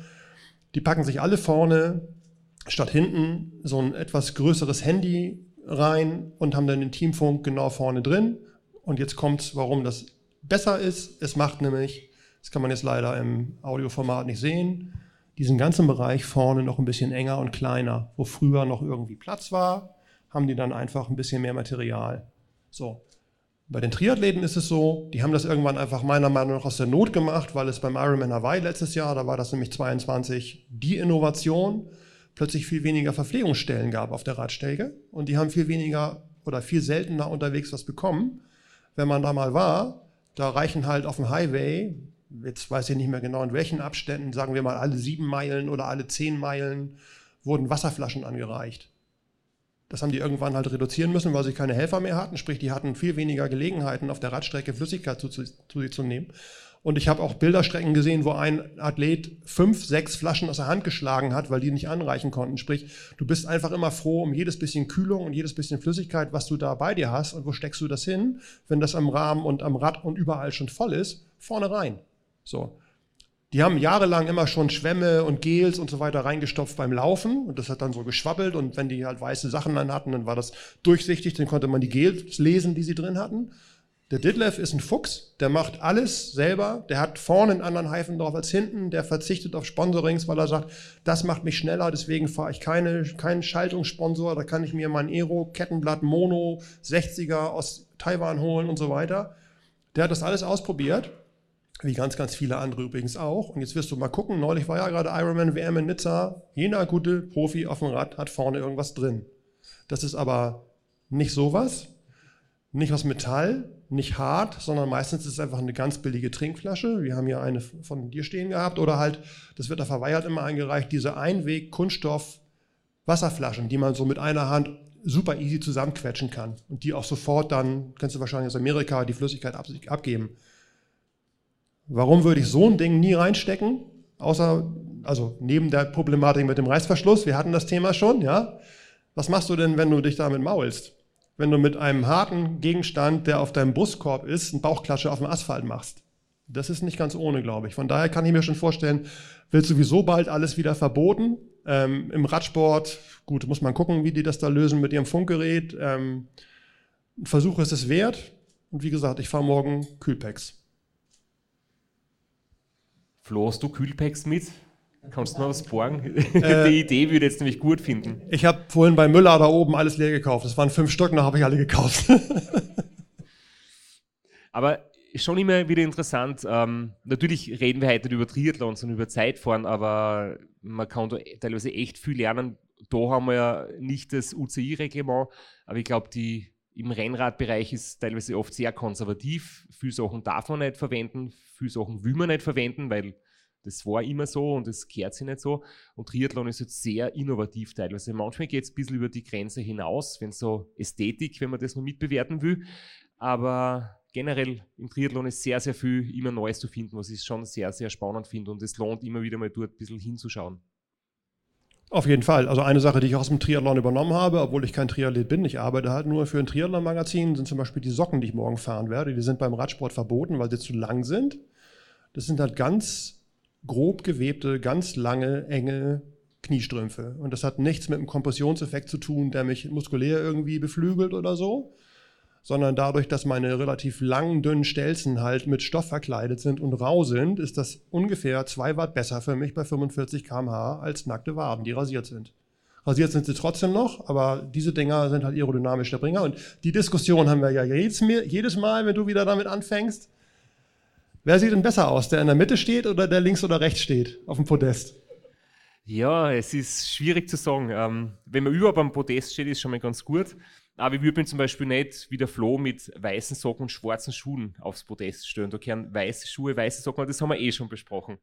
Die packen sich alle vorne statt hinten so ein etwas größeres Handy rein und haben dann den Teamfunk genau vorne drin. Und jetzt kommt es, warum das besser ist. Es macht nämlich das kann man jetzt leider im Audioformat nicht sehen. Diesen ganzen Bereich vorne noch ein bisschen enger und kleiner. Wo früher noch irgendwie Platz war, haben die dann einfach ein bisschen mehr Material. So. Bei den Triathleten ist es so, die haben das irgendwann einfach meiner Meinung nach aus der Not gemacht, weil es beim Ironman Hawaii letztes Jahr, da war das nämlich 22, die Innovation, plötzlich viel weniger Verpflegungsstellen gab auf der Radstrecke und die haben viel weniger oder viel seltener unterwegs was bekommen. Wenn man da mal war, da reichen halt auf dem Highway jetzt weiß ich nicht mehr genau in welchen Abständen, sagen wir mal alle sieben Meilen oder alle zehn Meilen, wurden Wasserflaschen angereicht. Das haben die irgendwann halt reduzieren müssen, weil sie keine Helfer mehr hatten. Sprich, die hatten viel weniger Gelegenheiten, auf der Radstrecke Flüssigkeit zu, zu, zu sich zu nehmen. Und ich habe auch Bilderstrecken gesehen, wo ein Athlet fünf, sechs Flaschen aus der Hand geschlagen hat, weil die nicht anreichen konnten. Sprich, du bist einfach immer froh um jedes bisschen Kühlung und jedes bisschen Flüssigkeit, was du da bei dir hast. Und wo steckst du das hin, wenn das am Rahmen und am Rad und überall schon voll ist? Vorne rein. So. Die haben jahrelang immer schon Schwämme und Gels und so weiter reingestopft beim Laufen und das hat dann so geschwabbelt und wenn die halt weiße Sachen dann hatten, dann war das durchsichtig, dann konnte man die Gels lesen, die sie drin hatten. Der Ditlev ist ein Fuchs, der macht alles selber, der hat vorne einen anderen Heifen drauf als hinten, der verzichtet auf Sponsorings, weil er sagt, das macht mich schneller, deswegen fahre ich keine, keinen Schaltungssponsor, da kann ich mir mein Aero Kettenblatt Mono 60er aus Taiwan holen und so weiter. Der hat das alles ausprobiert wie ganz, ganz viele andere übrigens auch. Und jetzt wirst du mal gucken, neulich war ja gerade Ironman WM in Nizza. Jener gute Profi auf dem Rad hat vorne irgendwas drin. Das ist aber nicht sowas, nicht aus Metall, nicht hart, sondern meistens ist es einfach eine ganz billige Trinkflasche. Wir haben hier eine von dir stehen gehabt. Oder halt, das wird da verweigert immer eingereicht, diese Einweg-Kunststoff-Wasserflaschen, die man so mit einer Hand super easy zusammenquetschen kann. Und die auch sofort dann, kennst du wahrscheinlich aus Amerika, die Flüssigkeit abgeben. Warum würde ich so ein Ding nie reinstecken? Außer, also neben der Problematik mit dem Reißverschluss, wir hatten das Thema schon, ja. Was machst du denn, wenn du dich damit maulst? Wenn du mit einem harten Gegenstand, der auf deinem Brustkorb ist, einen Bauchklatsche auf dem Asphalt machst. Das ist nicht ganz ohne, glaube ich. Von daher kann ich mir schon vorstellen, wird sowieso bald alles wieder verboten. Ähm, Im Radsport, gut, muss man gucken, wie die das da lösen mit ihrem Funkgerät. Ähm, ein Versuch ist es wert. Und wie gesagt, ich fahre morgen Kühlpacks. Flo, hast du Kühlpacks mit? Kannst du noch was borgen? Äh, die Idee würde ich jetzt nämlich gut finden. Ich habe vorhin bei Müller da oben alles leer gekauft. Das waren fünf Stück, da habe ich alle gekauft. aber schon immer wieder interessant. Ähm, natürlich reden wir heute über Triathlons und über Zeitfahren, aber man kann da teilweise echt viel lernen. Da haben wir ja nicht das UCI-Reglement, aber ich glaube, die im Rennradbereich ist teilweise oft sehr konservativ. Viele Sachen darf man nicht verwenden, viele Sachen will man nicht verwenden, weil das war immer so und es kehrt sich nicht so. Und Triathlon ist jetzt sehr innovativ teilweise. Manchmal geht es ein bisschen über die Grenze hinaus, wenn so Ästhetik, wenn man das noch mitbewerten will. Aber generell im Triathlon ist sehr, sehr viel immer Neues zu finden, was ich schon sehr, sehr spannend finde und es lohnt immer wieder mal dort ein bisschen hinzuschauen. Auf jeden Fall. Also eine Sache, die ich aus dem Triathlon übernommen habe, obwohl ich kein Triathlet bin, ich arbeite halt nur für ein Triathlon-Magazin, sind zum Beispiel die Socken, die ich morgen fahren werde. Die sind beim Radsport verboten, weil sie zu lang sind. Das sind halt ganz grob gewebte, ganz lange, enge Kniestrümpfe. Und das hat nichts mit einem Kompressionseffekt zu tun, der mich muskulär irgendwie beflügelt oder so, sondern dadurch, dass meine relativ langen, dünnen Stelzen halt mit Stoff verkleidet sind und rau sind, ist das ungefähr 2 Watt besser für mich bei 45 km/h als nackte Waden, die rasiert sind. Rasiert sind sie trotzdem noch, aber diese Dinger sind halt aerodynamisch der Bringer. Und die Diskussion haben wir ja jedes, jedes Mal, wenn du wieder damit anfängst. Wer sieht denn besser aus, der in der Mitte steht oder der links oder rechts steht auf dem Podest? Ja, es ist schwierig zu sagen. Ähm, wenn man überhaupt am Podest steht, ist schon mal ganz gut. Aber ich würde mich zum Beispiel nicht wie der Flo mit weißen Socken und schwarzen Schuhen aufs Podest stellen. Da gehören weiße Schuhe, weiße Socken, das haben wir eh schon besprochen.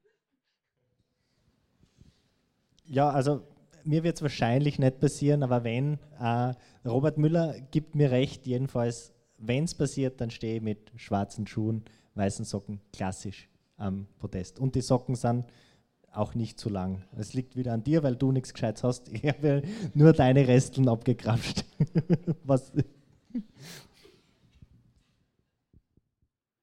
Ja, also mir wird es wahrscheinlich nicht passieren, aber wenn, äh, Robert Müller gibt mir recht, jedenfalls, wenn es passiert, dann stehe ich mit schwarzen Schuhen, weißen Socken klassisch am Podest. Und die Socken sind auch nicht zu lang. Es liegt wieder an dir, weil du nichts Gescheites hast. Ich habe nur deine Resteln abgekrapscht. Was?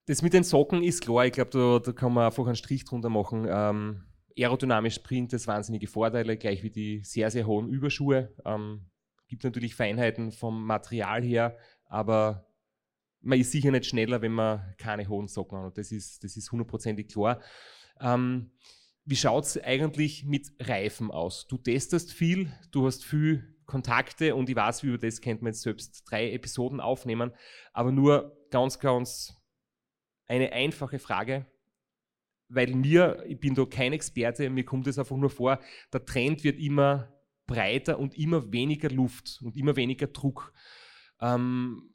Das mit den Socken ist klar. Ich glaube, da, da, kann man einfach einen Strich drunter machen. Ähm, aerodynamisch Print ist wahnsinnige Vorteile, gleich wie die sehr, sehr hohen Überschuhe. Ähm, gibt natürlich Feinheiten vom Material her, aber man ist sicher nicht schneller, wenn man keine hohen Socken hat. Das ist, das ist hundertprozentig klar. Ähm, wie schaut es eigentlich mit Reifen aus? Du testest viel, du hast viel Kontakte und ich weiß, über das könnte man jetzt selbst drei Episoden aufnehmen, aber nur ganz, ganz eine einfache Frage, weil mir, ich bin da kein Experte, mir kommt es einfach nur vor, der Trend wird immer breiter und immer weniger Luft und immer weniger Druck. Ähm,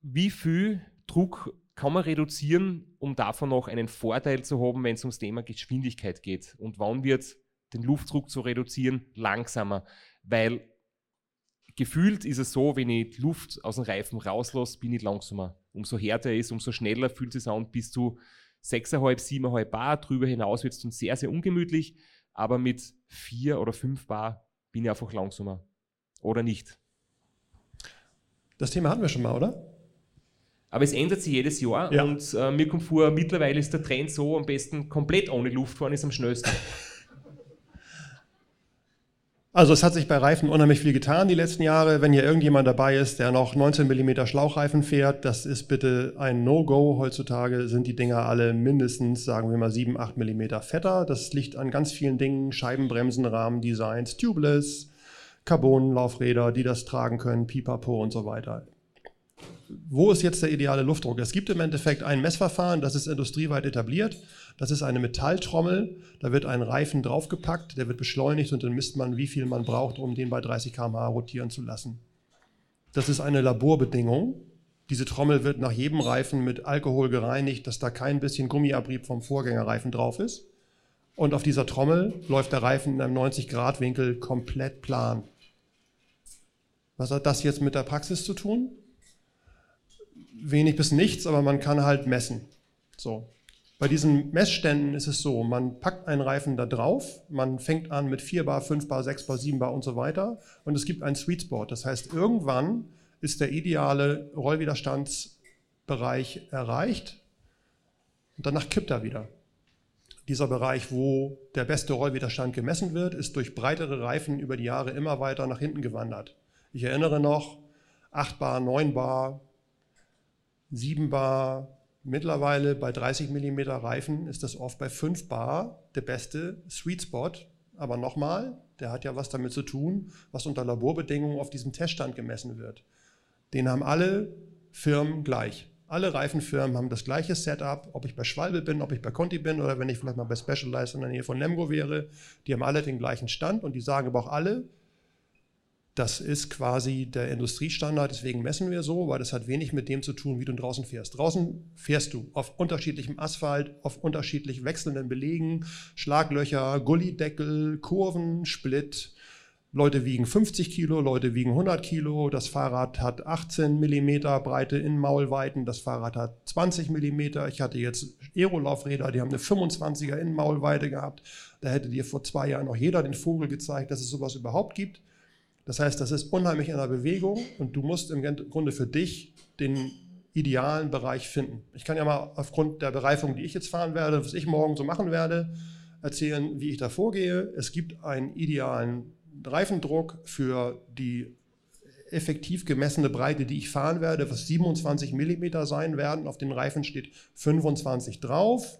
wie viel Druck kann man reduzieren, um davon noch einen Vorteil zu haben, wenn es ums Thema Geschwindigkeit geht? Und wann wird den Luftdruck zu reduzieren langsamer? Weil gefühlt ist es so, wenn ich Luft aus dem Reifen rauslasse, bin ich langsamer. Umso härter er ist, umso schneller fühlt es an, bis zu 6,5, 7,5 Bar. Drüber hinaus wird es dann sehr, sehr ungemütlich. Aber mit 4 oder 5 Bar bin ich einfach langsamer. Oder nicht? Das Thema hatten wir schon mal, oder? Aber es ändert sich jedes Jahr ja. und äh, mir kommt vor, mittlerweile ist der Trend so, am besten komplett ohne Luft fahren ist am schnellsten. Also es hat sich bei Reifen unheimlich viel getan die letzten Jahre. Wenn hier irgendjemand dabei ist, der noch 19 mm Schlauchreifen fährt, das ist bitte ein No-Go. Heutzutage sind die Dinger alle mindestens, sagen wir mal, 7, 8 mm fetter. Das liegt an ganz vielen Dingen, Scheibenbremsen, Rahmendesigns, Tubeless, Carbon-Laufräder, die das tragen können, Pipapo und so weiter wo ist jetzt der ideale Luftdruck? Es gibt im Endeffekt ein Messverfahren, das ist industrieweit etabliert. Das ist eine Metalltrommel, da wird ein Reifen draufgepackt, der wird beschleunigt und dann misst man, wie viel man braucht, um den bei 30 km/h rotieren zu lassen. Das ist eine Laborbedingung. Diese Trommel wird nach jedem Reifen mit Alkohol gereinigt, dass da kein bisschen Gummiabrieb vom Vorgängerreifen drauf ist. Und auf dieser Trommel läuft der Reifen in einem 90-Grad-Winkel komplett plan. Was hat das jetzt mit der Praxis zu tun? Wenig bis nichts, aber man kann halt messen. So. Bei diesen Messständen ist es so, man packt einen Reifen da drauf, man fängt an mit 4 Bar, 5 Bar, 6 Bar, 7 Bar und so weiter und es gibt einen Sweet Spot. Das heißt, irgendwann ist der ideale Rollwiderstandsbereich erreicht und danach kippt er wieder. Dieser Bereich, wo der beste Rollwiderstand gemessen wird, ist durch breitere Reifen über die Jahre immer weiter nach hinten gewandert. Ich erinnere noch, 8 Bar, 9 Bar, 7 Bar. Mittlerweile bei 30 mm Reifen ist das oft bei 5 Bar der beste Sweet Spot. Aber nochmal, der hat ja was damit zu tun, was unter Laborbedingungen auf diesem Teststand gemessen wird. Den haben alle Firmen gleich. Alle Reifenfirmen haben das gleiche Setup, ob ich bei Schwalbe bin, ob ich bei Conti bin oder wenn ich vielleicht mal bei Specialized in der Nähe von Lemgo wäre. Die haben alle den gleichen Stand und die sagen aber auch alle, das ist quasi der Industriestandard, deswegen messen wir so, weil das hat wenig mit dem zu tun, wie du draußen fährst. Draußen fährst du auf unterschiedlichem Asphalt, auf unterschiedlich wechselnden Belegen, Schlaglöcher, Gullideckel, Kurven, Split, Leute wiegen 50 Kilo, Leute wiegen 100 Kilo. Das Fahrrad hat 18 Millimeter breite Innenmaulweiten, das Fahrrad hat 20 Millimeter. Ich hatte jetzt Aerolaufräder, die haben eine 25er Innenmaulweite gehabt. Da hätte dir vor zwei Jahren noch jeder den Vogel gezeigt, dass es sowas überhaupt gibt. Das heißt, das ist unheimlich in der Bewegung und du musst im Grunde für dich den idealen Bereich finden. Ich kann ja mal aufgrund der Bereifung, die ich jetzt fahren werde, was ich morgen so machen werde, erzählen, wie ich da vorgehe. Es gibt einen idealen Reifendruck für die effektiv gemessene Breite, die ich fahren werde, was 27 mm sein werden. Auf den Reifen steht 25 drauf.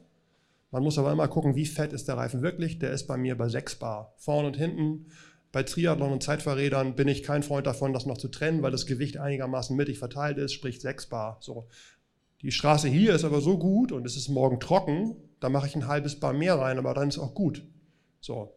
Man muss aber immer gucken, wie fett ist der Reifen wirklich. Der ist bei mir bei 6 Bar. Vorne und hinten bei Triathlon und Zeitfahrrädern bin ich kein Freund davon, das noch zu trennen, weil das Gewicht einigermaßen mittig verteilt ist, sprich 6 Bar. So. Die Straße hier ist aber so gut und es ist morgen trocken, da mache ich ein halbes Bar mehr rein, aber dann ist auch gut. So.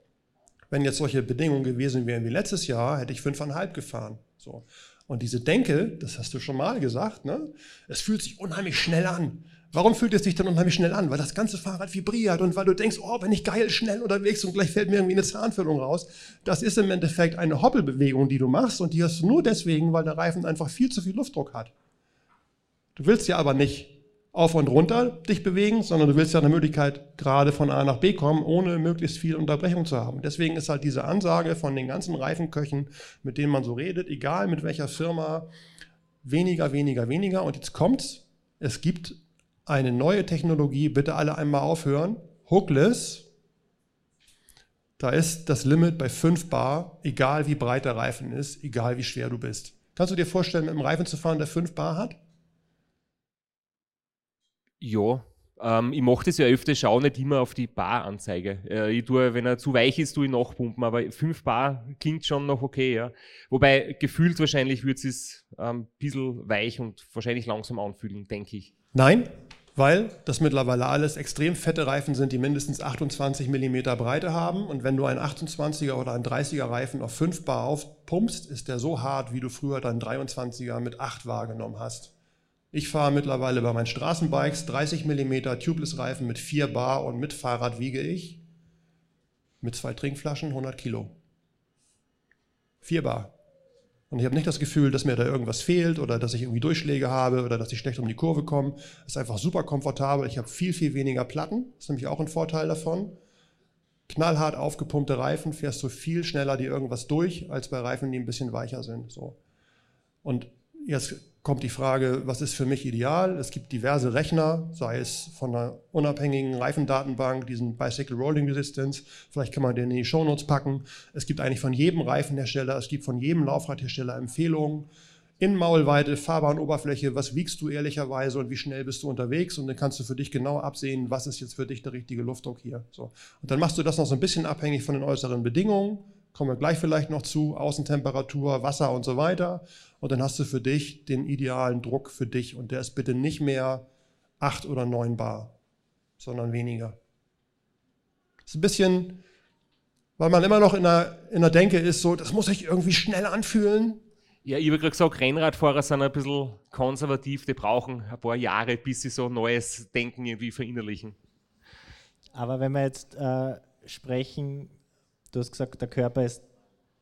Wenn jetzt solche Bedingungen gewesen wären wie letztes Jahr, hätte ich 5,5 gefahren. So. Und diese Denke, das hast du schon mal gesagt, ne? es fühlt sich unheimlich schnell an. Warum fühlt es sich dann unheimlich schnell an? Weil das ganze Fahrrad vibriert und weil du denkst, oh, bin ich geil schnell unterwegs und gleich fällt mir irgendwie eine Zahnfüllung raus. Das ist im Endeffekt eine Hoppelbewegung, die du machst und die hast du nur deswegen, weil der Reifen einfach viel zu viel Luftdruck hat. Du willst ja aber nicht auf und runter dich bewegen, sondern du willst ja eine Möglichkeit gerade von A nach B kommen, ohne möglichst viel Unterbrechung zu haben. Deswegen ist halt diese Ansage von den ganzen Reifenköchen, mit denen man so redet, egal mit welcher Firma, weniger, weniger, weniger. Und jetzt kommt's. Es gibt eine neue Technologie, bitte alle einmal aufhören, Hookless, da ist das Limit bei 5 Bar, egal wie breit der Reifen ist, egal wie schwer du bist. Kannst du dir vorstellen, mit einem Reifen zu fahren, der 5 Bar hat? Ja, ähm, ich mache das ja öfter, schaue nicht immer auf die Bar-Anzeige. Äh, ich tue, wenn er zu weich ist, tue ich nachpumpen, aber 5 Bar klingt schon noch okay, ja. Wobei gefühlt wahrscheinlich wird es ein ähm, bisschen weich und wahrscheinlich langsam anfühlen, denke ich. Nein, weil das mittlerweile alles extrem fette Reifen sind, die mindestens 28 mm Breite haben. Und wenn du einen 28er oder einen 30er Reifen auf 5 Bar aufpumpst, ist der so hart, wie du früher deinen 23er mit 8 wahrgenommen hast. Ich fahre mittlerweile bei meinen Straßenbikes 30 mm Tubeless Reifen mit 4 Bar und mit Fahrrad wiege ich mit zwei Trinkflaschen 100 Kilo. 4 Bar. Und ich habe nicht das Gefühl, dass mir da irgendwas fehlt oder dass ich irgendwie Durchschläge habe oder dass ich schlecht um die Kurve komme. Es ist einfach super komfortabel. Ich habe viel, viel weniger Platten. Das ist nämlich auch ein Vorteil davon. Knallhart aufgepumpte Reifen fährst du viel schneller die irgendwas durch, als bei Reifen, die ein bisschen weicher sind. So. Und jetzt kommt die Frage, was ist für mich ideal? Es gibt diverse Rechner, sei es von einer unabhängigen Reifendatenbank, diesen Bicycle Rolling Resistance, vielleicht kann man den in die Shownotes packen. Es gibt eigentlich von jedem Reifenhersteller, es gibt von jedem Laufradhersteller Empfehlungen. Innenmaulweite, Fahrbahnoberfläche, was wiegst du ehrlicherweise und wie schnell bist du unterwegs und dann kannst du für dich genau absehen, was ist jetzt für dich der richtige Luftdruck hier. So. Und dann machst du das noch so ein bisschen abhängig von den äußeren Bedingungen kommen wir gleich vielleicht noch zu, Außentemperatur, Wasser und so weiter. Und dann hast du für dich den idealen Druck für dich. Und der ist bitte nicht mehr 8 oder 9 Bar, sondern weniger. Das ist ein bisschen, weil man immer noch in der, in der Denke ist, so, das muss sich irgendwie schnell anfühlen. Ja, ich habe gerade gesagt, Rennradfahrer sind ein bisschen konservativ, die brauchen ein paar Jahre, bis sie so neues Denken irgendwie verinnerlichen. Aber wenn wir jetzt äh, sprechen Du hast gesagt, der Körper ist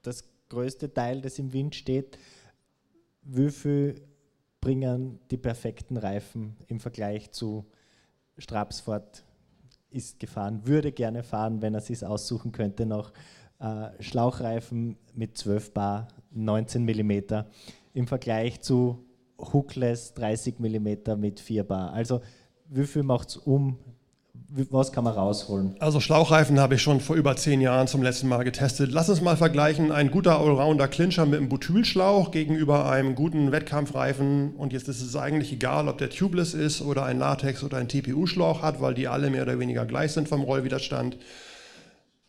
das größte Teil, das im Wind steht. Wie viel bringen die perfekten Reifen im Vergleich zu Strapsford ist gefahren, würde gerne fahren, wenn er sich aussuchen könnte, noch äh, Schlauchreifen mit 12 Bar, 19 mm im Vergleich zu Hookless 30 mm mit 4 Bar. Also wie viel macht es um was kann man rausholen? Also Schlauchreifen habe ich schon vor über zehn Jahren zum letzten Mal getestet. Lass uns mal vergleichen, ein guter Allrounder Clincher mit einem Butylschlauch gegenüber einem guten Wettkampfreifen. Und jetzt ist es eigentlich egal, ob der tubeless ist oder ein Latex oder ein TPU-Schlauch hat, weil die alle mehr oder weniger gleich sind vom Rollwiderstand.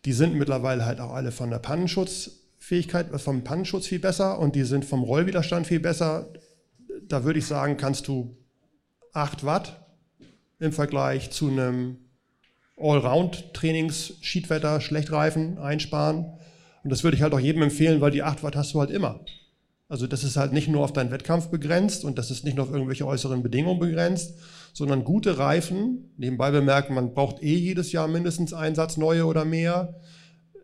Die sind mittlerweile halt auch alle von der Pannenschutzfähigkeit, vom Pannenschutz viel besser und die sind vom Rollwiderstand viel besser. Da würde ich sagen, kannst du 8 Watt im Vergleich zu einem Allround-Trainings, Schiedwetter, Schlechtreifen einsparen. Und das würde ich halt auch jedem empfehlen, weil die 8 Watt hast du halt immer. Also das ist halt nicht nur auf deinen Wettkampf begrenzt und das ist nicht nur auf irgendwelche äußeren Bedingungen begrenzt, sondern gute Reifen, nebenbei bemerken, man braucht eh jedes Jahr mindestens einen Satz neue oder mehr,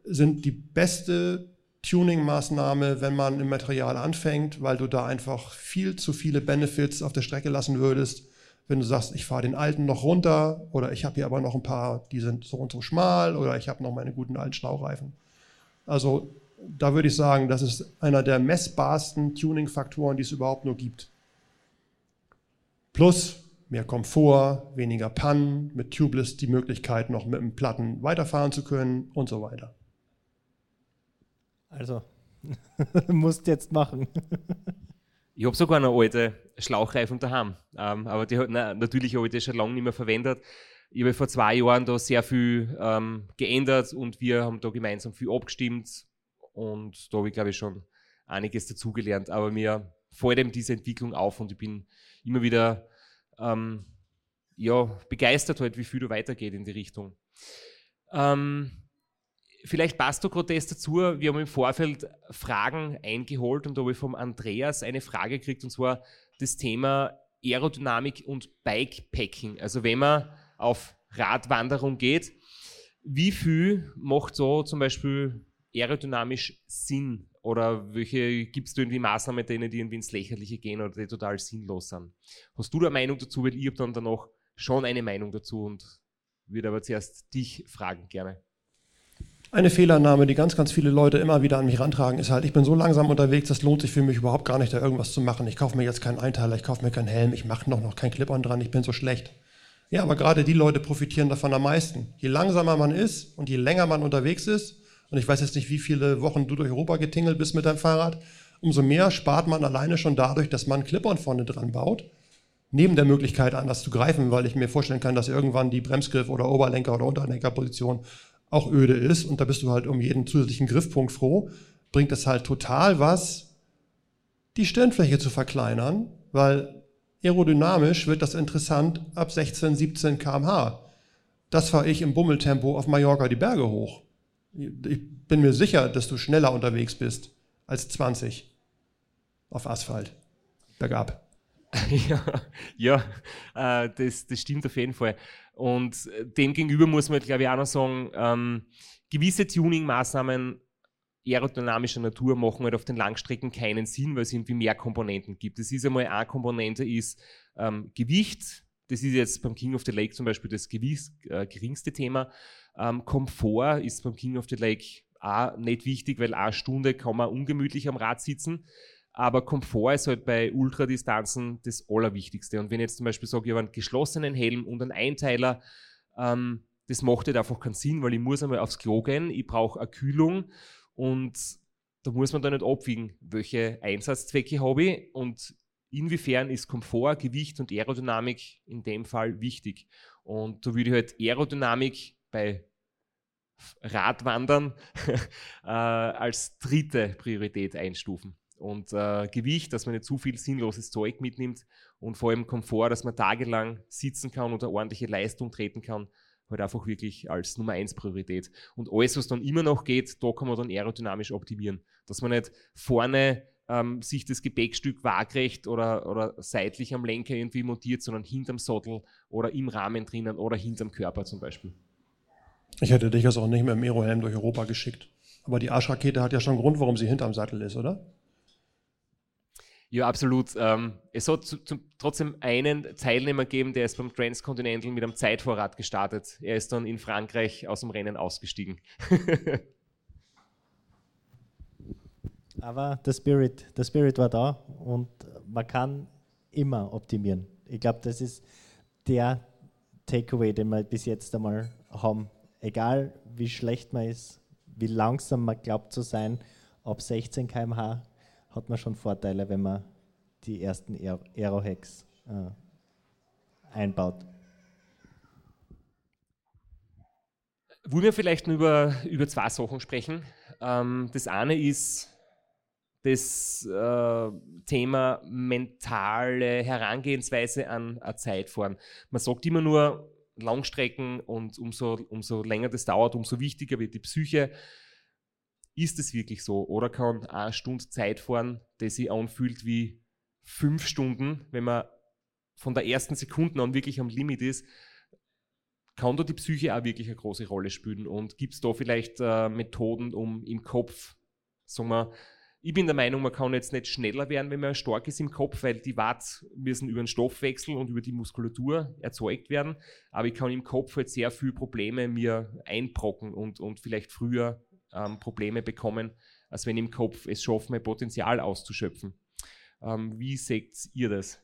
sind die beste Tuning-Maßnahme, wenn man im Material anfängt, weil du da einfach viel zu viele Benefits auf der Strecke lassen würdest. Wenn du sagst, ich fahre den alten noch runter oder ich habe hier aber noch ein paar, die sind so und so schmal oder ich habe noch meine guten alten Staureifen. Also da würde ich sagen, das ist einer der messbarsten Tuning-Faktoren, die es überhaupt nur gibt. Plus mehr Komfort, weniger Pannen, mit Tubeless die Möglichkeit, noch mit dem Platten weiterfahren zu können und so weiter. Also, musst jetzt machen. ich habe sogar eine alte Schlauchreifen daheim, ähm, aber die hat na, natürlich habe ich das schon lange nicht mehr verwendet. Ich habe vor zwei Jahren da sehr viel ähm, geändert und wir haben da gemeinsam viel abgestimmt und da habe ich glaube ich schon einiges dazugelernt. Aber mir fällt eben diese Entwicklung auf und ich bin immer wieder ähm, ja, begeistert halt, wie viel da weitergeht in die Richtung. Ähm, vielleicht passt du gerade das dazu. Wir haben im Vorfeld Fragen eingeholt und da habe ich vom Andreas eine Frage gekriegt und zwar das Thema Aerodynamik und Bikepacking. Also wenn man auf Radwanderung geht, wie viel macht so zum Beispiel aerodynamisch Sinn? Oder welche gibt es irgendwie Maßnahmen, denen die irgendwie ins Lächerliche gehen oder die total sinnlos sind? Hast du da eine Meinung dazu? Weil ich habe dann danach schon eine Meinung dazu und würde aber zuerst dich fragen gerne. Eine Fehlannahme, die ganz, ganz viele Leute immer wieder an mich rantragen, ist halt, ich bin so langsam unterwegs, das lohnt sich für mich überhaupt gar nicht, da irgendwas zu machen. Ich kaufe mir jetzt keinen Einteiler, ich kaufe mir keinen Helm, ich mache noch, noch kein Clip-On dran, ich bin so schlecht. Ja, aber gerade die Leute profitieren davon am meisten. Je langsamer man ist und je länger man unterwegs ist, und ich weiß jetzt nicht, wie viele Wochen du durch Europa getingelt bist mit deinem Fahrrad, umso mehr spart man alleine schon dadurch, dass man Clip-On vorne dran baut. Neben der Möglichkeit, anders zu greifen, weil ich mir vorstellen kann, dass irgendwann die Bremsgriff oder Oberlenker- oder Unterlenkerposition auch öde ist und da bist du halt um jeden zusätzlichen Griffpunkt froh, bringt es halt total was, die Stirnfläche zu verkleinern, weil aerodynamisch wird das interessant ab 16, 17 km/h. Das fahre ich im Bummeltempo auf Mallorca die Berge hoch. Ich bin mir sicher, dass du schneller unterwegs bist als 20 auf Asphalt. Bergab. ja, ja äh, das, das stimmt auf jeden Fall. Und äh, dem gegenüber muss man, glaube ich, auch noch sagen, ähm, gewisse Tuning-Maßnahmen aerodynamischer Natur machen halt auf den Langstrecken keinen Sinn, weil es irgendwie mehr Komponenten gibt. Das ist einmal eine Komponente ist ähm, Gewicht. Das ist jetzt beim King of the Lake zum Beispiel das Gewicht, äh, geringste Thema. Ähm, Komfort ist beim King of the Lake auch nicht wichtig, weil eine Stunde kann man ungemütlich am Rad sitzen. Aber Komfort ist halt bei Ultradistanzen das Allerwichtigste. Und wenn ich jetzt zum Beispiel sage, ich habe einen geschlossenen Helm und einen Einteiler, ähm, das macht halt einfach keinen Sinn, weil ich muss einmal aufs Klo gehen, ich brauche eine Kühlung und da muss man da nicht abwiegen, welche Einsatzzwecke habe ich und inwiefern ist Komfort, Gewicht und Aerodynamik in dem Fall wichtig. Und da würde ich halt Aerodynamik bei Radwandern äh, als dritte Priorität einstufen. Und äh, Gewicht, dass man nicht zu viel sinnloses Zeug mitnimmt und vor allem Komfort, dass man tagelang sitzen kann eine ordentliche Leistung treten kann, halt einfach wirklich als Nummer 1 Priorität. Und alles, was dann immer noch geht, da kann man dann aerodynamisch optimieren. Dass man nicht vorne ähm, sich das Gepäckstück waagrecht oder, oder seitlich am Lenker irgendwie montiert, sondern hinterm Sattel oder im Rahmen drinnen oder hinterm Körper zum Beispiel. Ich hätte dich jetzt auch nicht mit dem Aerohelm durch Europa geschickt. Aber die Arschrakete hat ja schon einen Grund, warum sie hinterm Sattel ist, oder? Ja, absolut. Ähm, es hat zu, zu, trotzdem einen Teilnehmer gegeben, der ist beim Transcontinental mit einem Zeitvorrat gestartet. Er ist dann in Frankreich aus dem Rennen ausgestiegen. Aber der Spirit, der Spirit war da und man kann immer optimieren. Ich glaube, das ist der Takeaway, den wir bis jetzt einmal haben. Egal wie schlecht man ist, wie langsam man glaubt zu sein, ab 16 km/h hat man schon Vorteile, wenn man die ersten Aero-Hacks äh, einbaut. Wollen wir vielleicht nur über, über zwei Sachen sprechen? Ähm, das eine ist das äh, Thema mentale Herangehensweise an eine Zeitfahren. Man sagt immer nur Langstrecken und umso, umso länger das dauert, umso wichtiger wird die Psyche. Ist es wirklich so? Oder kann eine Stunde Zeit fahren, die sich anfühlt wie fünf Stunden, wenn man von der ersten Sekunde an wirklich am Limit ist? Kann da die Psyche auch wirklich eine große Rolle spielen? Und gibt es da vielleicht äh, Methoden, um im Kopf sagen wir, ich bin der Meinung, man kann jetzt nicht schneller werden, wenn man stark ist im Kopf, weil die Watt müssen über den Stoffwechsel und über die Muskulatur erzeugt werden. Aber ich kann im Kopf halt sehr viele Probleme mir einbrocken und, und vielleicht früher ähm, Probleme bekommen, als wenn ich im Kopf es schaffe, mein Potenzial auszuschöpfen. Ähm, wie seht ihr das?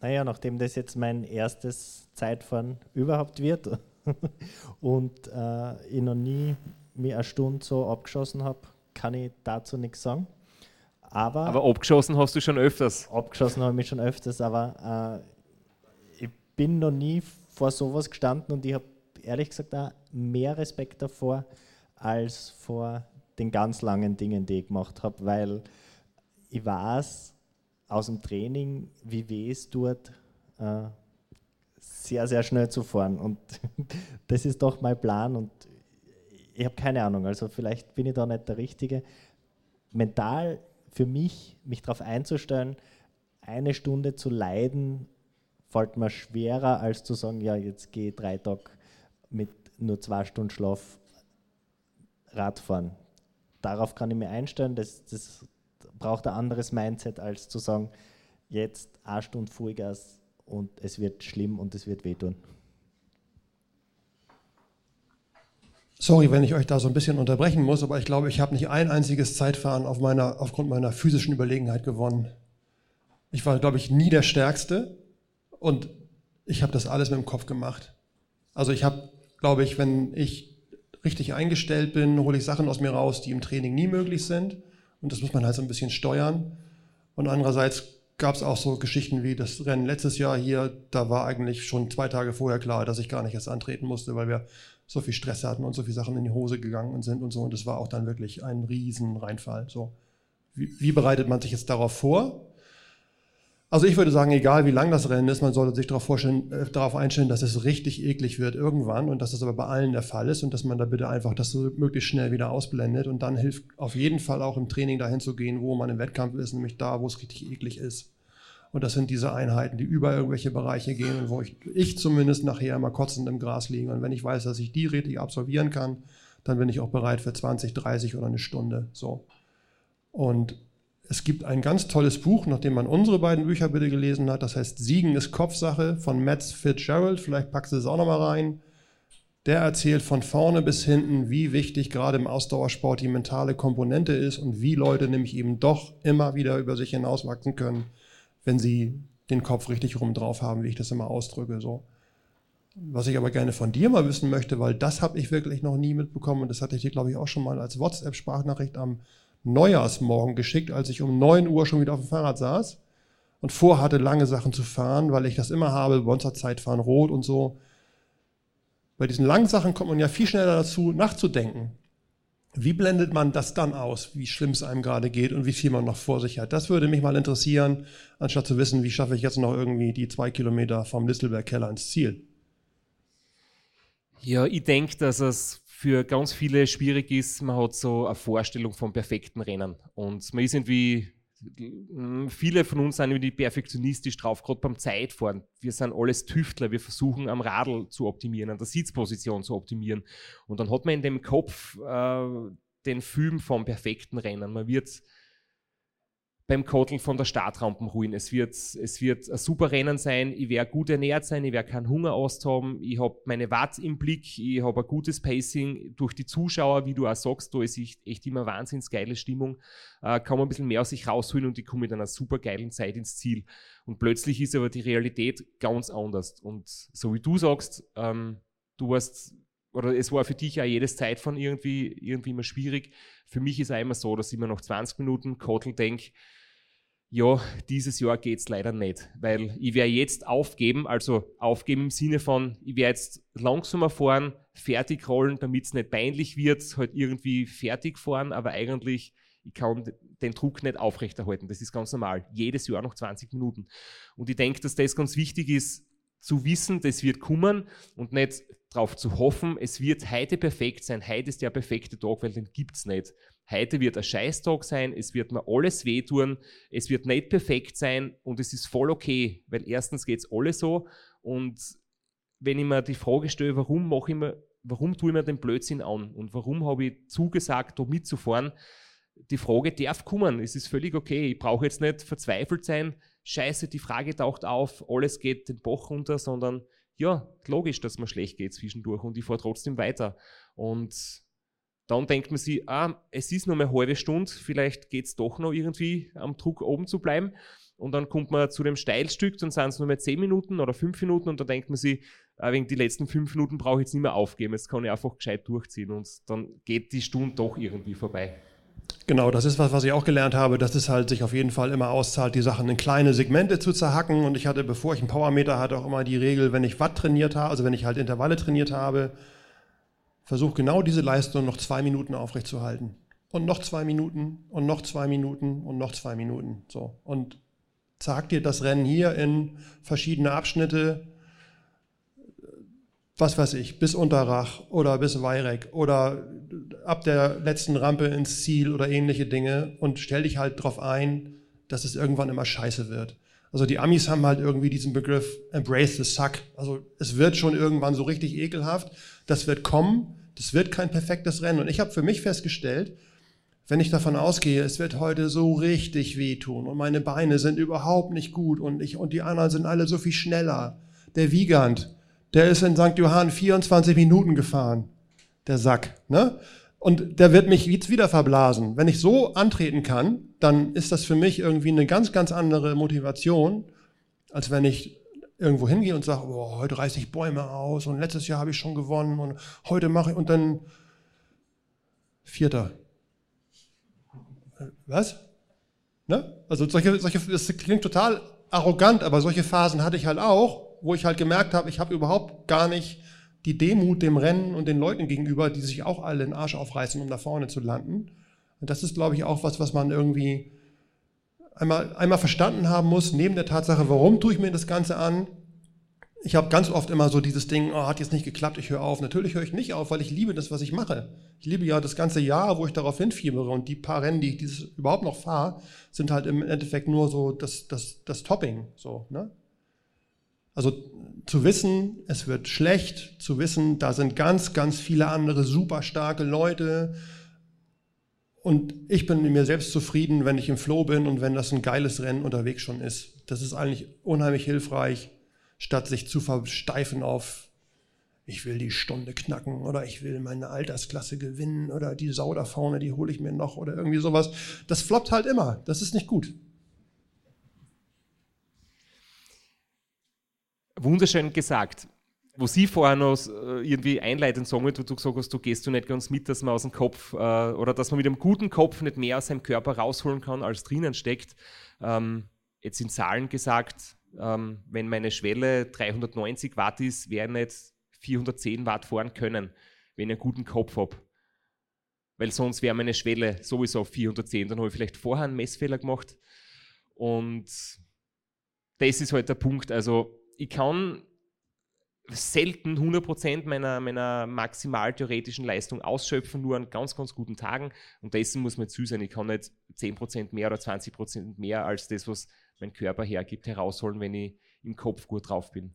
Naja, nachdem das jetzt mein erstes Zeitfahren überhaupt wird und äh, ich noch nie mir eine Stunde so abgeschossen habe, kann ich dazu nichts sagen. Aber, aber abgeschossen hast du schon öfters. Abgeschossen habe ich mich schon öfters, aber äh, ich bin noch nie vor sowas gestanden und ich habe ehrlich gesagt auch mehr Respekt davor als vor den ganz langen Dingen, die ich gemacht habe, weil ich weiß aus dem Training, wie weh es tut, äh, sehr, sehr schnell zu fahren. Und das ist doch mein Plan und ich habe keine Ahnung, also vielleicht bin ich da nicht der Richtige. Mental für mich, mich darauf einzustellen, eine Stunde zu leiden, fällt mir schwerer, als zu sagen, ja, jetzt gehe ich drei Tage mit nur zwei Stunden Schlaf Radfahren. Darauf kann ich mir einstellen, das, das braucht ein anderes Mindset, als zu sagen, jetzt eine Stunde Vollgas und es wird schlimm und es wird wehtun. Sorry, wenn ich euch da so ein bisschen unterbrechen muss, aber ich glaube, ich habe nicht ein einziges Zeitfahren auf meiner, aufgrund meiner physischen Überlegenheit gewonnen. Ich war, glaube ich, nie der Stärkste und ich habe das alles mit dem Kopf gemacht. Also ich habe, glaube ich, wenn ich richtig eingestellt bin, hole ich Sachen aus mir raus, die im Training nie möglich sind. Und das muss man halt so ein bisschen steuern. Und andererseits gab es auch so Geschichten wie das Rennen letztes Jahr hier. Da war eigentlich schon zwei Tage vorher klar, dass ich gar nicht erst antreten musste, weil wir so viel Stress hatten und so viele Sachen in die Hose gegangen sind und so. Und das war auch dann wirklich ein riesen Reinfall. So. Wie, wie bereitet man sich jetzt darauf vor? Also ich würde sagen, egal wie lang das Rennen ist, man sollte sich darauf, äh, darauf einstellen, dass es richtig eklig wird irgendwann und dass das aber bei allen der Fall ist und dass man da bitte einfach das so möglichst schnell wieder ausblendet und dann hilft auf jeden Fall auch im Training dahin zu gehen, wo man im Wettkampf ist, nämlich da, wo es richtig eklig ist. Und das sind diese Einheiten, die über irgendwelche Bereiche gehen und wo ich, ich zumindest nachher immer kotzend im Gras liege. Und wenn ich weiß, dass ich die richtig absolvieren kann, dann bin ich auch bereit für 20, 30 oder eine Stunde. So. Und es gibt ein ganz tolles Buch, nachdem man unsere beiden Bücher bitte gelesen hat. Das heißt Siegen ist Kopfsache von Matt Fitzgerald. Vielleicht packst du es auch nochmal rein. Der erzählt von vorne bis hinten, wie wichtig gerade im Ausdauersport die mentale Komponente ist und wie Leute nämlich eben doch immer wieder über sich hinauswachsen können wenn sie den Kopf richtig rum drauf haben, wie ich das immer ausdrücke. So. Was ich aber gerne von dir mal wissen möchte, weil das habe ich wirklich noch nie mitbekommen und das hatte ich dir, glaube ich, auch schon mal als WhatsApp-Sprachnachricht am Neujahrsmorgen geschickt, als ich um 9 Uhr schon wieder auf dem Fahrrad saß und vorhatte, lange Sachen zu fahren, weil ich das immer habe, Bonzer-Zeit fahren rot und so. Bei diesen langen Sachen kommt man ja viel schneller dazu, nachzudenken. Wie blendet man das dann aus, wie schlimm es einem gerade geht und wie viel man noch vor sich hat? Das würde mich mal interessieren, anstatt zu wissen, wie schaffe ich jetzt noch irgendwie die zwei Kilometer vom Listelberg-Keller ins Ziel. Ja, ich denke, dass es für ganz viele schwierig ist. Man hat so eine Vorstellung vom perfekten Rennen und man ist irgendwie viele von uns sind irgendwie perfektionistisch drauf, gerade beim Zeitfahren. Wir sind alles Tüftler, wir versuchen am Radl zu optimieren, an der Sitzposition zu optimieren. Und dann hat man in dem Kopf äh, den Film vom perfekten Rennen. Man wird beim Kottel von der Startrampen ruhen. Es wird, es wird ein super Rennen sein. Ich werde gut ernährt sein, ich werde keinen Hunger aushaben. Ich habe meine Watt im Blick, ich habe ein gutes Pacing. Durch die Zuschauer, wie du auch sagst, da ist echt immer wahnsinnig geile Stimmung. Äh, kann man ein bisschen mehr aus sich rausholen und ich komme mit einer super geilen Zeit ins Ziel. Und plötzlich ist aber die Realität ganz anders. Und so wie du sagst, ähm, du warst oder es war für dich ja jedes Zeitfahren irgendwie, irgendwie immer schwierig. Für mich ist es immer so, dass ich mir nach 20 Minuten Kottel denke, ja, dieses Jahr geht es leider nicht, weil ich werde jetzt aufgeben, also aufgeben im Sinne von, ich werde jetzt langsamer fahren, fertig rollen, damit es nicht peinlich wird, halt irgendwie fertig fahren, aber eigentlich, ich kann den Druck nicht aufrechterhalten. Das ist ganz normal. Jedes Jahr noch 20 Minuten. Und ich denke, dass das ganz wichtig ist, zu wissen, das wird kommen und nicht darauf zu hoffen, es wird heute perfekt sein, heute ist der perfekte Tag, weil den gibt es nicht. Heute wird ein Scheißtag sein, es wird mir alles wehtun, es wird nicht perfekt sein und es ist voll okay, weil erstens geht es alle so und wenn ich mir die Frage stelle, warum mache ich mir, warum tue ich mir den Blödsinn an und warum habe ich zugesagt, da mitzufahren, die Frage darf kommen. Es ist völlig okay. Ich brauche jetzt nicht verzweifelt sein. Scheiße, die Frage taucht auf, alles geht den Bach runter, sondern ja, logisch, dass man schlecht geht zwischendurch und ich fahre trotzdem weiter. Und dann denkt man sich, ah, es ist nur eine halbe Stunde, vielleicht geht es doch noch irgendwie am Druck oben zu bleiben. Und dann kommt man zu dem Steilstück, dann sind es nur mehr 10 Minuten oder 5 Minuten und dann denkt man sich, ah, wegen die letzten 5 Minuten brauche ich jetzt nicht mehr aufgeben, jetzt kann ich einfach gescheit durchziehen und dann geht die Stunde doch irgendwie vorbei. Genau, das ist was, was ich auch gelernt habe, dass es halt sich auf jeden Fall immer auszahlt, die Sachen in kleine Segmente zu zerhacken. Und ich hatte, bevor ich einen Powermeter hatte, auch immer die Regel, wenn ich Watt trainiert habe, also wenn ich halt Intervalle trainiert habe, versuche genau diese Leistung noch zwei Minuten aufrechtzuerhalten. Und noch zwei Minuten und noch zwei Minuten und noch zwei Minuten. So. Und zerhack dir das Rennen hier in verschiedene Abschnitte, was weiß ich, bis Unterrach oder bis Weirek oder ab der letzten Rampe ins Ziel oder ähnliche Dinge und stell dich halt darauf ein, dass es irgendwann immer scheiße wird. Also die Amis haben halt irgendwie diesen Begriff Embrace the Suck. Also es wird schon irgendwann so richtig ekelhaft. Das wird kommen. Das wird kein perfektes Rennen. Und ich habe für mich festgestellt, wenn ich davon ausgehe, es wird heute so richtig wehtun und meine Beine sind überhaupt nicht gut und, ich, und die anderen sind alle so viel schneller. Der Wiegand, der ist in St. Johann 24 Minuten gefahren, der Sack. Ne? Und der wird mich jetzt wieder verblasen. Wenn ich so antreten kann, dann ist das für mich irgendwie eine ganz, ganz andere Motivation, als wenn ich irgendwo hingehe und sage, oh, heute reiße ich Bäume aus und letztes Jahr habe ich schon gewonnen und heute mache ich und dann Vierter. Was? Ne? Also solche, solche, das klingt total arrogant, aber solche Phasen hatte ich halt auch, wo ich halt gemerkt habe, ich habe überhaupt gar nicht die Demut dem Rennen und den Leuten gegenüber, die sich auch alle den Arsch aufreißen, um da vorne zu landen. Und das ist, glaube ich, auch was, was man irgendwie einmal, einmal verstanden haben muss, neben der Tatsache, warum tue ich mir das Ganze an. Ich habe ganz oft immer so dieses Ding, oh, hat jetzt nicht geklappt, ich höre auf. Natürlich höre ich nicht auf, weil ich liebe das, was ich mache. Ich liebe ja das ganze Jahr, wo ich darauf hinfiebere. Und die paar Rennen, die ich dieses überhaupt noch fahre, sind halt im Endeffekt nur so das, das, das Topping. So, ne? Also zu wissen, es wird schlecht, zu wissen, da sind ganz, ganz viele andere super starke Leute. Und ich bin mir selbst zufrieden, wenn ich im Flow bin und wenn das ein geiles Rennen unterwegs schon ist. Das ist eigentlich unheimlich hilfreich, statt sich zu versteifen auf, ich will die Stunde knacken oder ich will meine Altersklasse gewinnen oder die Sau da vorne, die hole ich mir noch oder irgendwie sowas. Das floppt halt immer. Das ist nicht gut. wunderschön gesagt. Wo Sie vorher noch äh, irgendwie einleitend sagen, wo du gesagt hast, du gehst du nicht ganz mit, dass man aus dem Kopf äh, oder dass man mit einem guten Kopf nicht mehr aus seinem Körper rausholen kann, als drinnen steckt. Ähm, jetzt in Zahlen gesagt, ähm, wenn meine Schwelle 390 Watt ist, wäre nicht 410 Watt fahren können, wenn ich einen guten Kopf habe. Weil sonst wäre meine Schwelle sowieso auf 410. Dann habe ich vielleicht vorher einen Messfehler gemacht. Und das ist halt der Punkt. Also ich kann selten 100% meiner, meiner maximal theoretischen Leistung ausschöpfen, nur an ganz, ganz guten Tagen. Und dessen muss man zu sein. Ich kann nicht 10% mehr oder 20% mehr als das, was mein Körper hergibt, herausholen, wenn ich im Kopf gut drauf bin.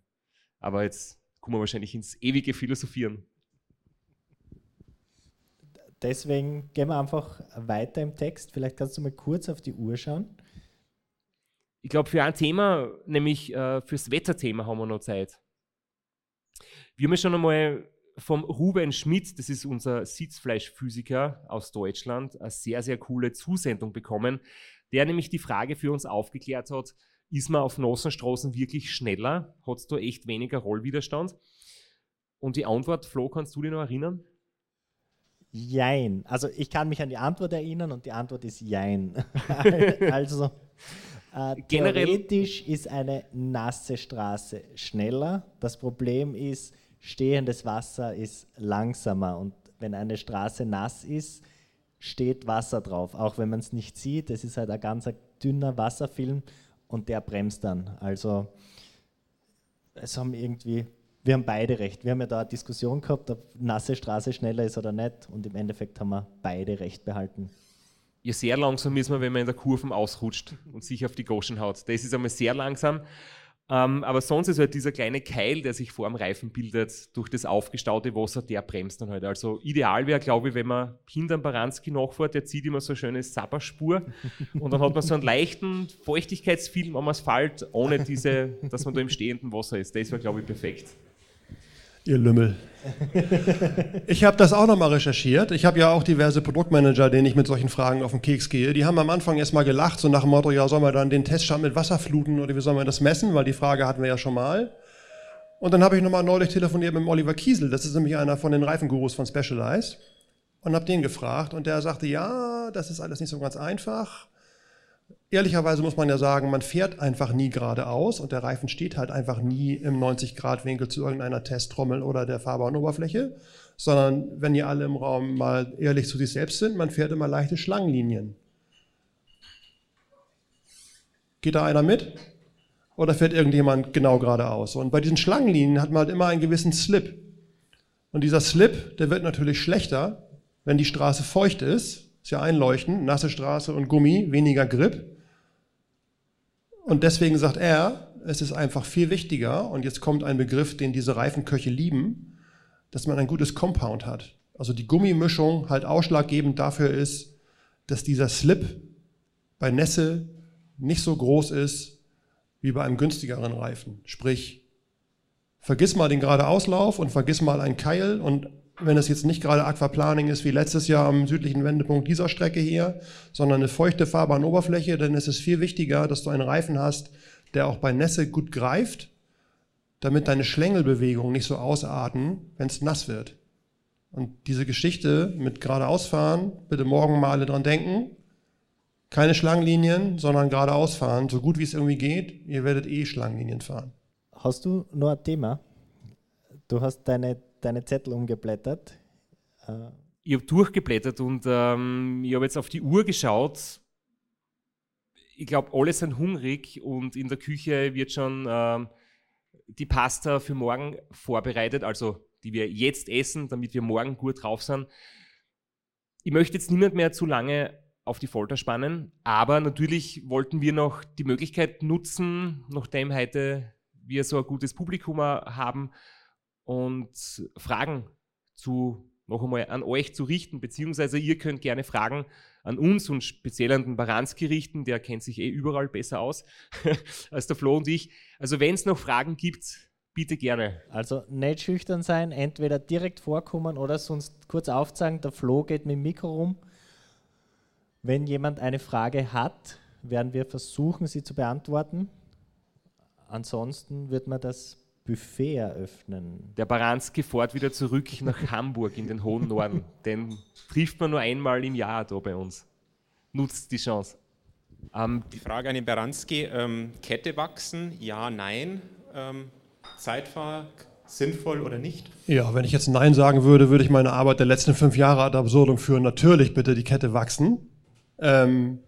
Aber jetzt kommen wir wahrscheinlich ins ewige Philosophieren. Deswegen gehen wir einfach weiter im Text. Vielleicht kannst du mal kurz auf die Uhr schauen. Ich glaube, für ein Thema, nämlich äh, fürs Wetterthema, haben wir noch Zeit. Wir haben schon einmal vom Ruben Schmidt, das ist unser Sitzfleischphysiker aus Deutschland, eine sehr, sehr coole Zusendung bekommen, der nämlich die Frage für uns aufgeklärt hat, ist man auf nassen Straßen wirklich schneller? Hat es da echt weniger Rollwiderstand? Und die Antwort, Flo, kannst du dich noch erinnern? Jein. Also ich kann mich an die Antwort erinnern und die Antwort ist Jein. also äh, theoretisch ist eine nasse Straße schneller. Das Problem ist, stehendes Wasser ist langsamer. Und wenn eine Straße nass ist, steht Wasser drauf. Auch wenn man es nicht sieht, es ist halt ein ganz dünner Wasserfilm und der bremst dann. Also es haben irgendwie, wir haben beide recht. Wir haben ja da eine Diskussion gehabt, ob nasse Straße schneller ist oder nicht. Und im Endeffekt haben wir beide recht behalten ja, sehr langsam ist man, wenn man in der Kurve ausrutscht und sich auf die Goschen haut. Das ist einmal sehr langsam. Ähm, aber sonst ist halt dieser kleine Keil, der sich vor dem Reifen bildet, durch das aufgestaute Wasser, der bremst dann halt. Also ideal wäre, glaube ich, wenn man hinterm Baranski nachfährt, der zieht immer so eine schöne Sapperspur und dann hat man so einen leichten Feuchtigkeitsfilm am Asphalt, ohne diese, dass man da im stehenden Wasser ist. Das wäre, glaube ich, perfekt. Ihr Lümmel. Ich habe das auch nochmal recherchiert. Ich habe ja auch diverse Produktmanager, denen ich mit solchen Fragen auf den Keks gehe. Die haben am Anfang erstmal gelacht, so nach dem Motto, ja, sollen wir dann den Teststand mit Wasser fluten oder wie sollen wir das messen? Weil die Frage hatten wir ja schon mal. Und dann habe ich nochmal neulich telefoniert mit dem Oliver Kiesel, das ist nämlich einer von den Reifengurus von Specialized, und habe den gefragt. Und der sagte, ja, das ist alles nicht so ganz einfach ehrlicherweise muss man ja sagen, man fährt einfach nie geradeaus und der Reifen steht halt einfach nie im 90-Grad-Winkel zu irgendeiner Testtrommel oder der fahrbaren Oberfläche, sondern wenn ihr alle im Raum mal ehrlich zu sich selbst sind, man fährt immer leichte Schlangenlinien. Geht da einer mit? Oder fährt irgendjemand genau geradeaus? Und bei diesen Schlangenlinien hat man halt immer einen gewissen Slip. Und dieser Slip, der wird natürlich schlechter, wenn die Straße feucht ist. Ist ja einleuchtend, nasse Straße und Gummi, weniger Grip. Und deswegen sagt er, es ist einfach viel wichtiger, und jetzt kommt ein Begriff, den diese Reifenköche lieben, dass man ein gutes Compound hat. Also die Gummimischung halt ausschlaggebend dafür ist, dass dieser Slip bei Nässe nicht so groß ist wie bei einem günstigeren Reifen. Sprich, vergiss mal den geradeauslauf und vergiss mal einen Keil und wenn es jetzt nicht gerade Aquaplaning ist wie letztes Jahr am südlichen Wendepunkt dieser Strecke hier, sondern eine feuchte fahrbare Oberfläche, dann ist es viel wichtiger, dass du einen Reifen hast, der auch bei Nässe gut greift, damit deine Schlängelbewegungen nicht so ausarten, wenn es nass wird. Und diese Geschichte mit geradeausfahren, bitte morgen mal alle dran denken. Keine Schlangenlinien, sondern geradeausfahren, so gut wie es irgendwie geht. Ihr werdet eh Schlangenlinien fahren. Hast du noch ein Thema? Du hast deine deine Zettel umgeblättert. Äh, ich habe durchgeblättert und ähm, ich habe jetzt auf die Uhr geschaut. Ich glaube, alle sind hungrig und in der Küche wird schon ähm, die Pasta für morgen vorbereitet, also die wir jetzt essen, damit wir morgen gut drauf sind. Ich möchte jetzt niemand mehr zu lange auf die Folter spannen, aber natürlich wollten wir noch die Möglichkeit nutzen, nachdem heute wir so ein gutes Publikum haben, und Fragen zu noch einmal an euch zu richten, beziehungsweise ihr könnt gerne Fragen an uns und speziell an den Baranski richten, der kennt sich eh überall besser aus als der Flo und ich. Also wenn es noch Fragen gibt, bitte gerne. Also nicht schüchtern sein, entweder direkt vorkommen oder sonst kurz aufzeigen, der Flo geht mit dem Mikro rum. Wenn jemand eine Frage hat, werden wir versuchen, sie zu beantworten. Ansonsten wird man das Buffet eröffnen. Der Baranski fährt wieder zurück nach Hamburg in den hohen Norden. Den trifft man nur einmal im Jahr da bei uns. Nutzt die Chance. Ähm, die Frage an den Baranski: ähm, Kette wachsen? Ja, nein. Ähm, Zeitfahr sinnvoll oder nicht? Ja, wenn ich jetzt Nein sagen würde, würde ich meine Arbeit der letzten fünf Jahre ad absurdum führen. Natürlich bitte die Kette wachsen. Ähm,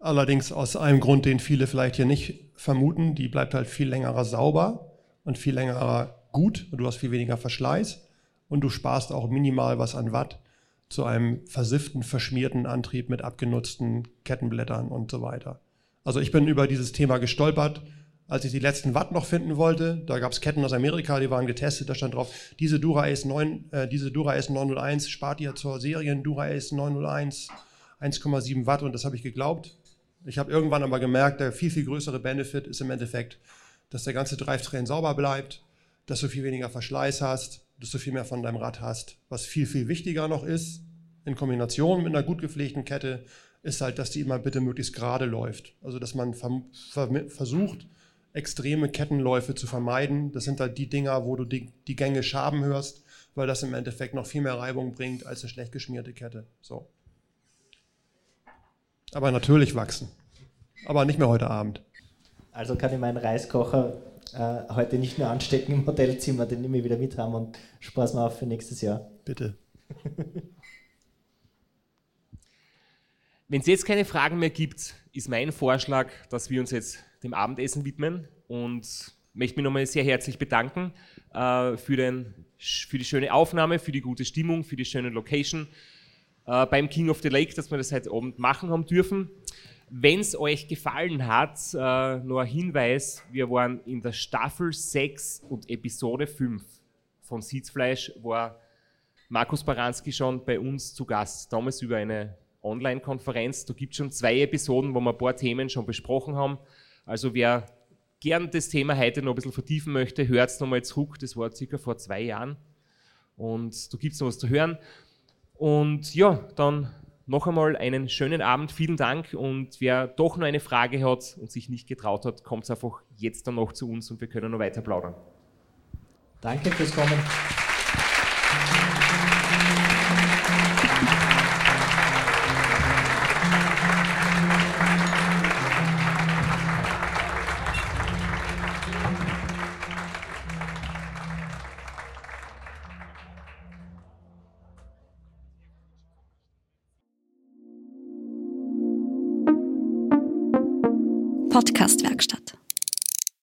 allerdings aus einem Grund, den viele vielleicht hier nicht vermuten, die bleibt halt viel längerer sauber und viel länger gut und du hast viel weniger Verschleiß und du sparst auch minimal was an Watt zu einem versifften, verschmierten Antrieb mit abgenutzten Kettenblättern und so weiter. Also ich bin über dieses Thema gestolpert, als ich die letzten Watt noch finden wollte. Da gab es Ketten aus Amerika, die waren getestet, da stand drauf, diese Dura Ace 9, äh, diese Dura Ace 901 spart ihr zur Serien Dura Ace 901 1,7 Watt und das habe ich geglaubt. Ich habe irgendwann aber gemerkt, der viel, viel größere Benefit ist im Endeffekt dass der ganze Drivetrain sauber bleibt, dass du viel weniger Verschleiß hast, dass du viel mehr von deinem Rad hast. Was viel, viel wichtiger noch ist, in Kombination mit einer gut gepflegten Kette, ist halt, dass die immer bitte möglichst gerade läuft. Also, dass man versucht, extreme Kettenläufe zu vermeiden. Das sind halt die Dinger, wo du die, die Gänge schaben hörst, weil das im Endeffekt noch viel mehr Reibung bringt als eine schlecht geschmierte Kette. So. Aber natürlich wachsen. Aber nicht mehr heute Abend. Also kann ich meinen Reiskocher äh, heute nicht mehr anstecken im Hotelzimmer, den nehme ich wieder mit haben und spaß mal auf für nächstes Jahr. Bitte. Wenn es jetzt keine Fragen mehr gibt, ist mein Vorschlag, dass wir uns jetzt dem Abendessen widmen und möchte mich nochmal sehr herzlich bedanken äh, für, den, für die schöne Aufnahme, für die gute Stimmung, für die schöne Location. äh, beim King of the Lake, dass wir das heute Abend machen haben dürfen. Wenn es euch gefallen hat, äh, nur ein Hinweis, wir waren in der Staffel 6 und Episode 5 von Sitzfleisch, war Markus Baranski schon bei uns zu Gast, damals über eine Online-Konferenz. Da gibt es schon zwei Episoden, wo wir ein paar Themen schon besprochen haben. Also wer gern das Thema heute noch ein bisschen vertiefen möchte, hört es nochmal zurück. Das war circa vor zwei Jahren. Und da gibt es noch was zu hören. Und ja, dann noch einmal einen schönen Abend. Vielen Dank. Und wer doch noch eine Frage hat und sich nicht getraut hat, kommt einfach jetzt dann noch zu uns und wir können noch weiter plaudern. Danke fürs Kommen.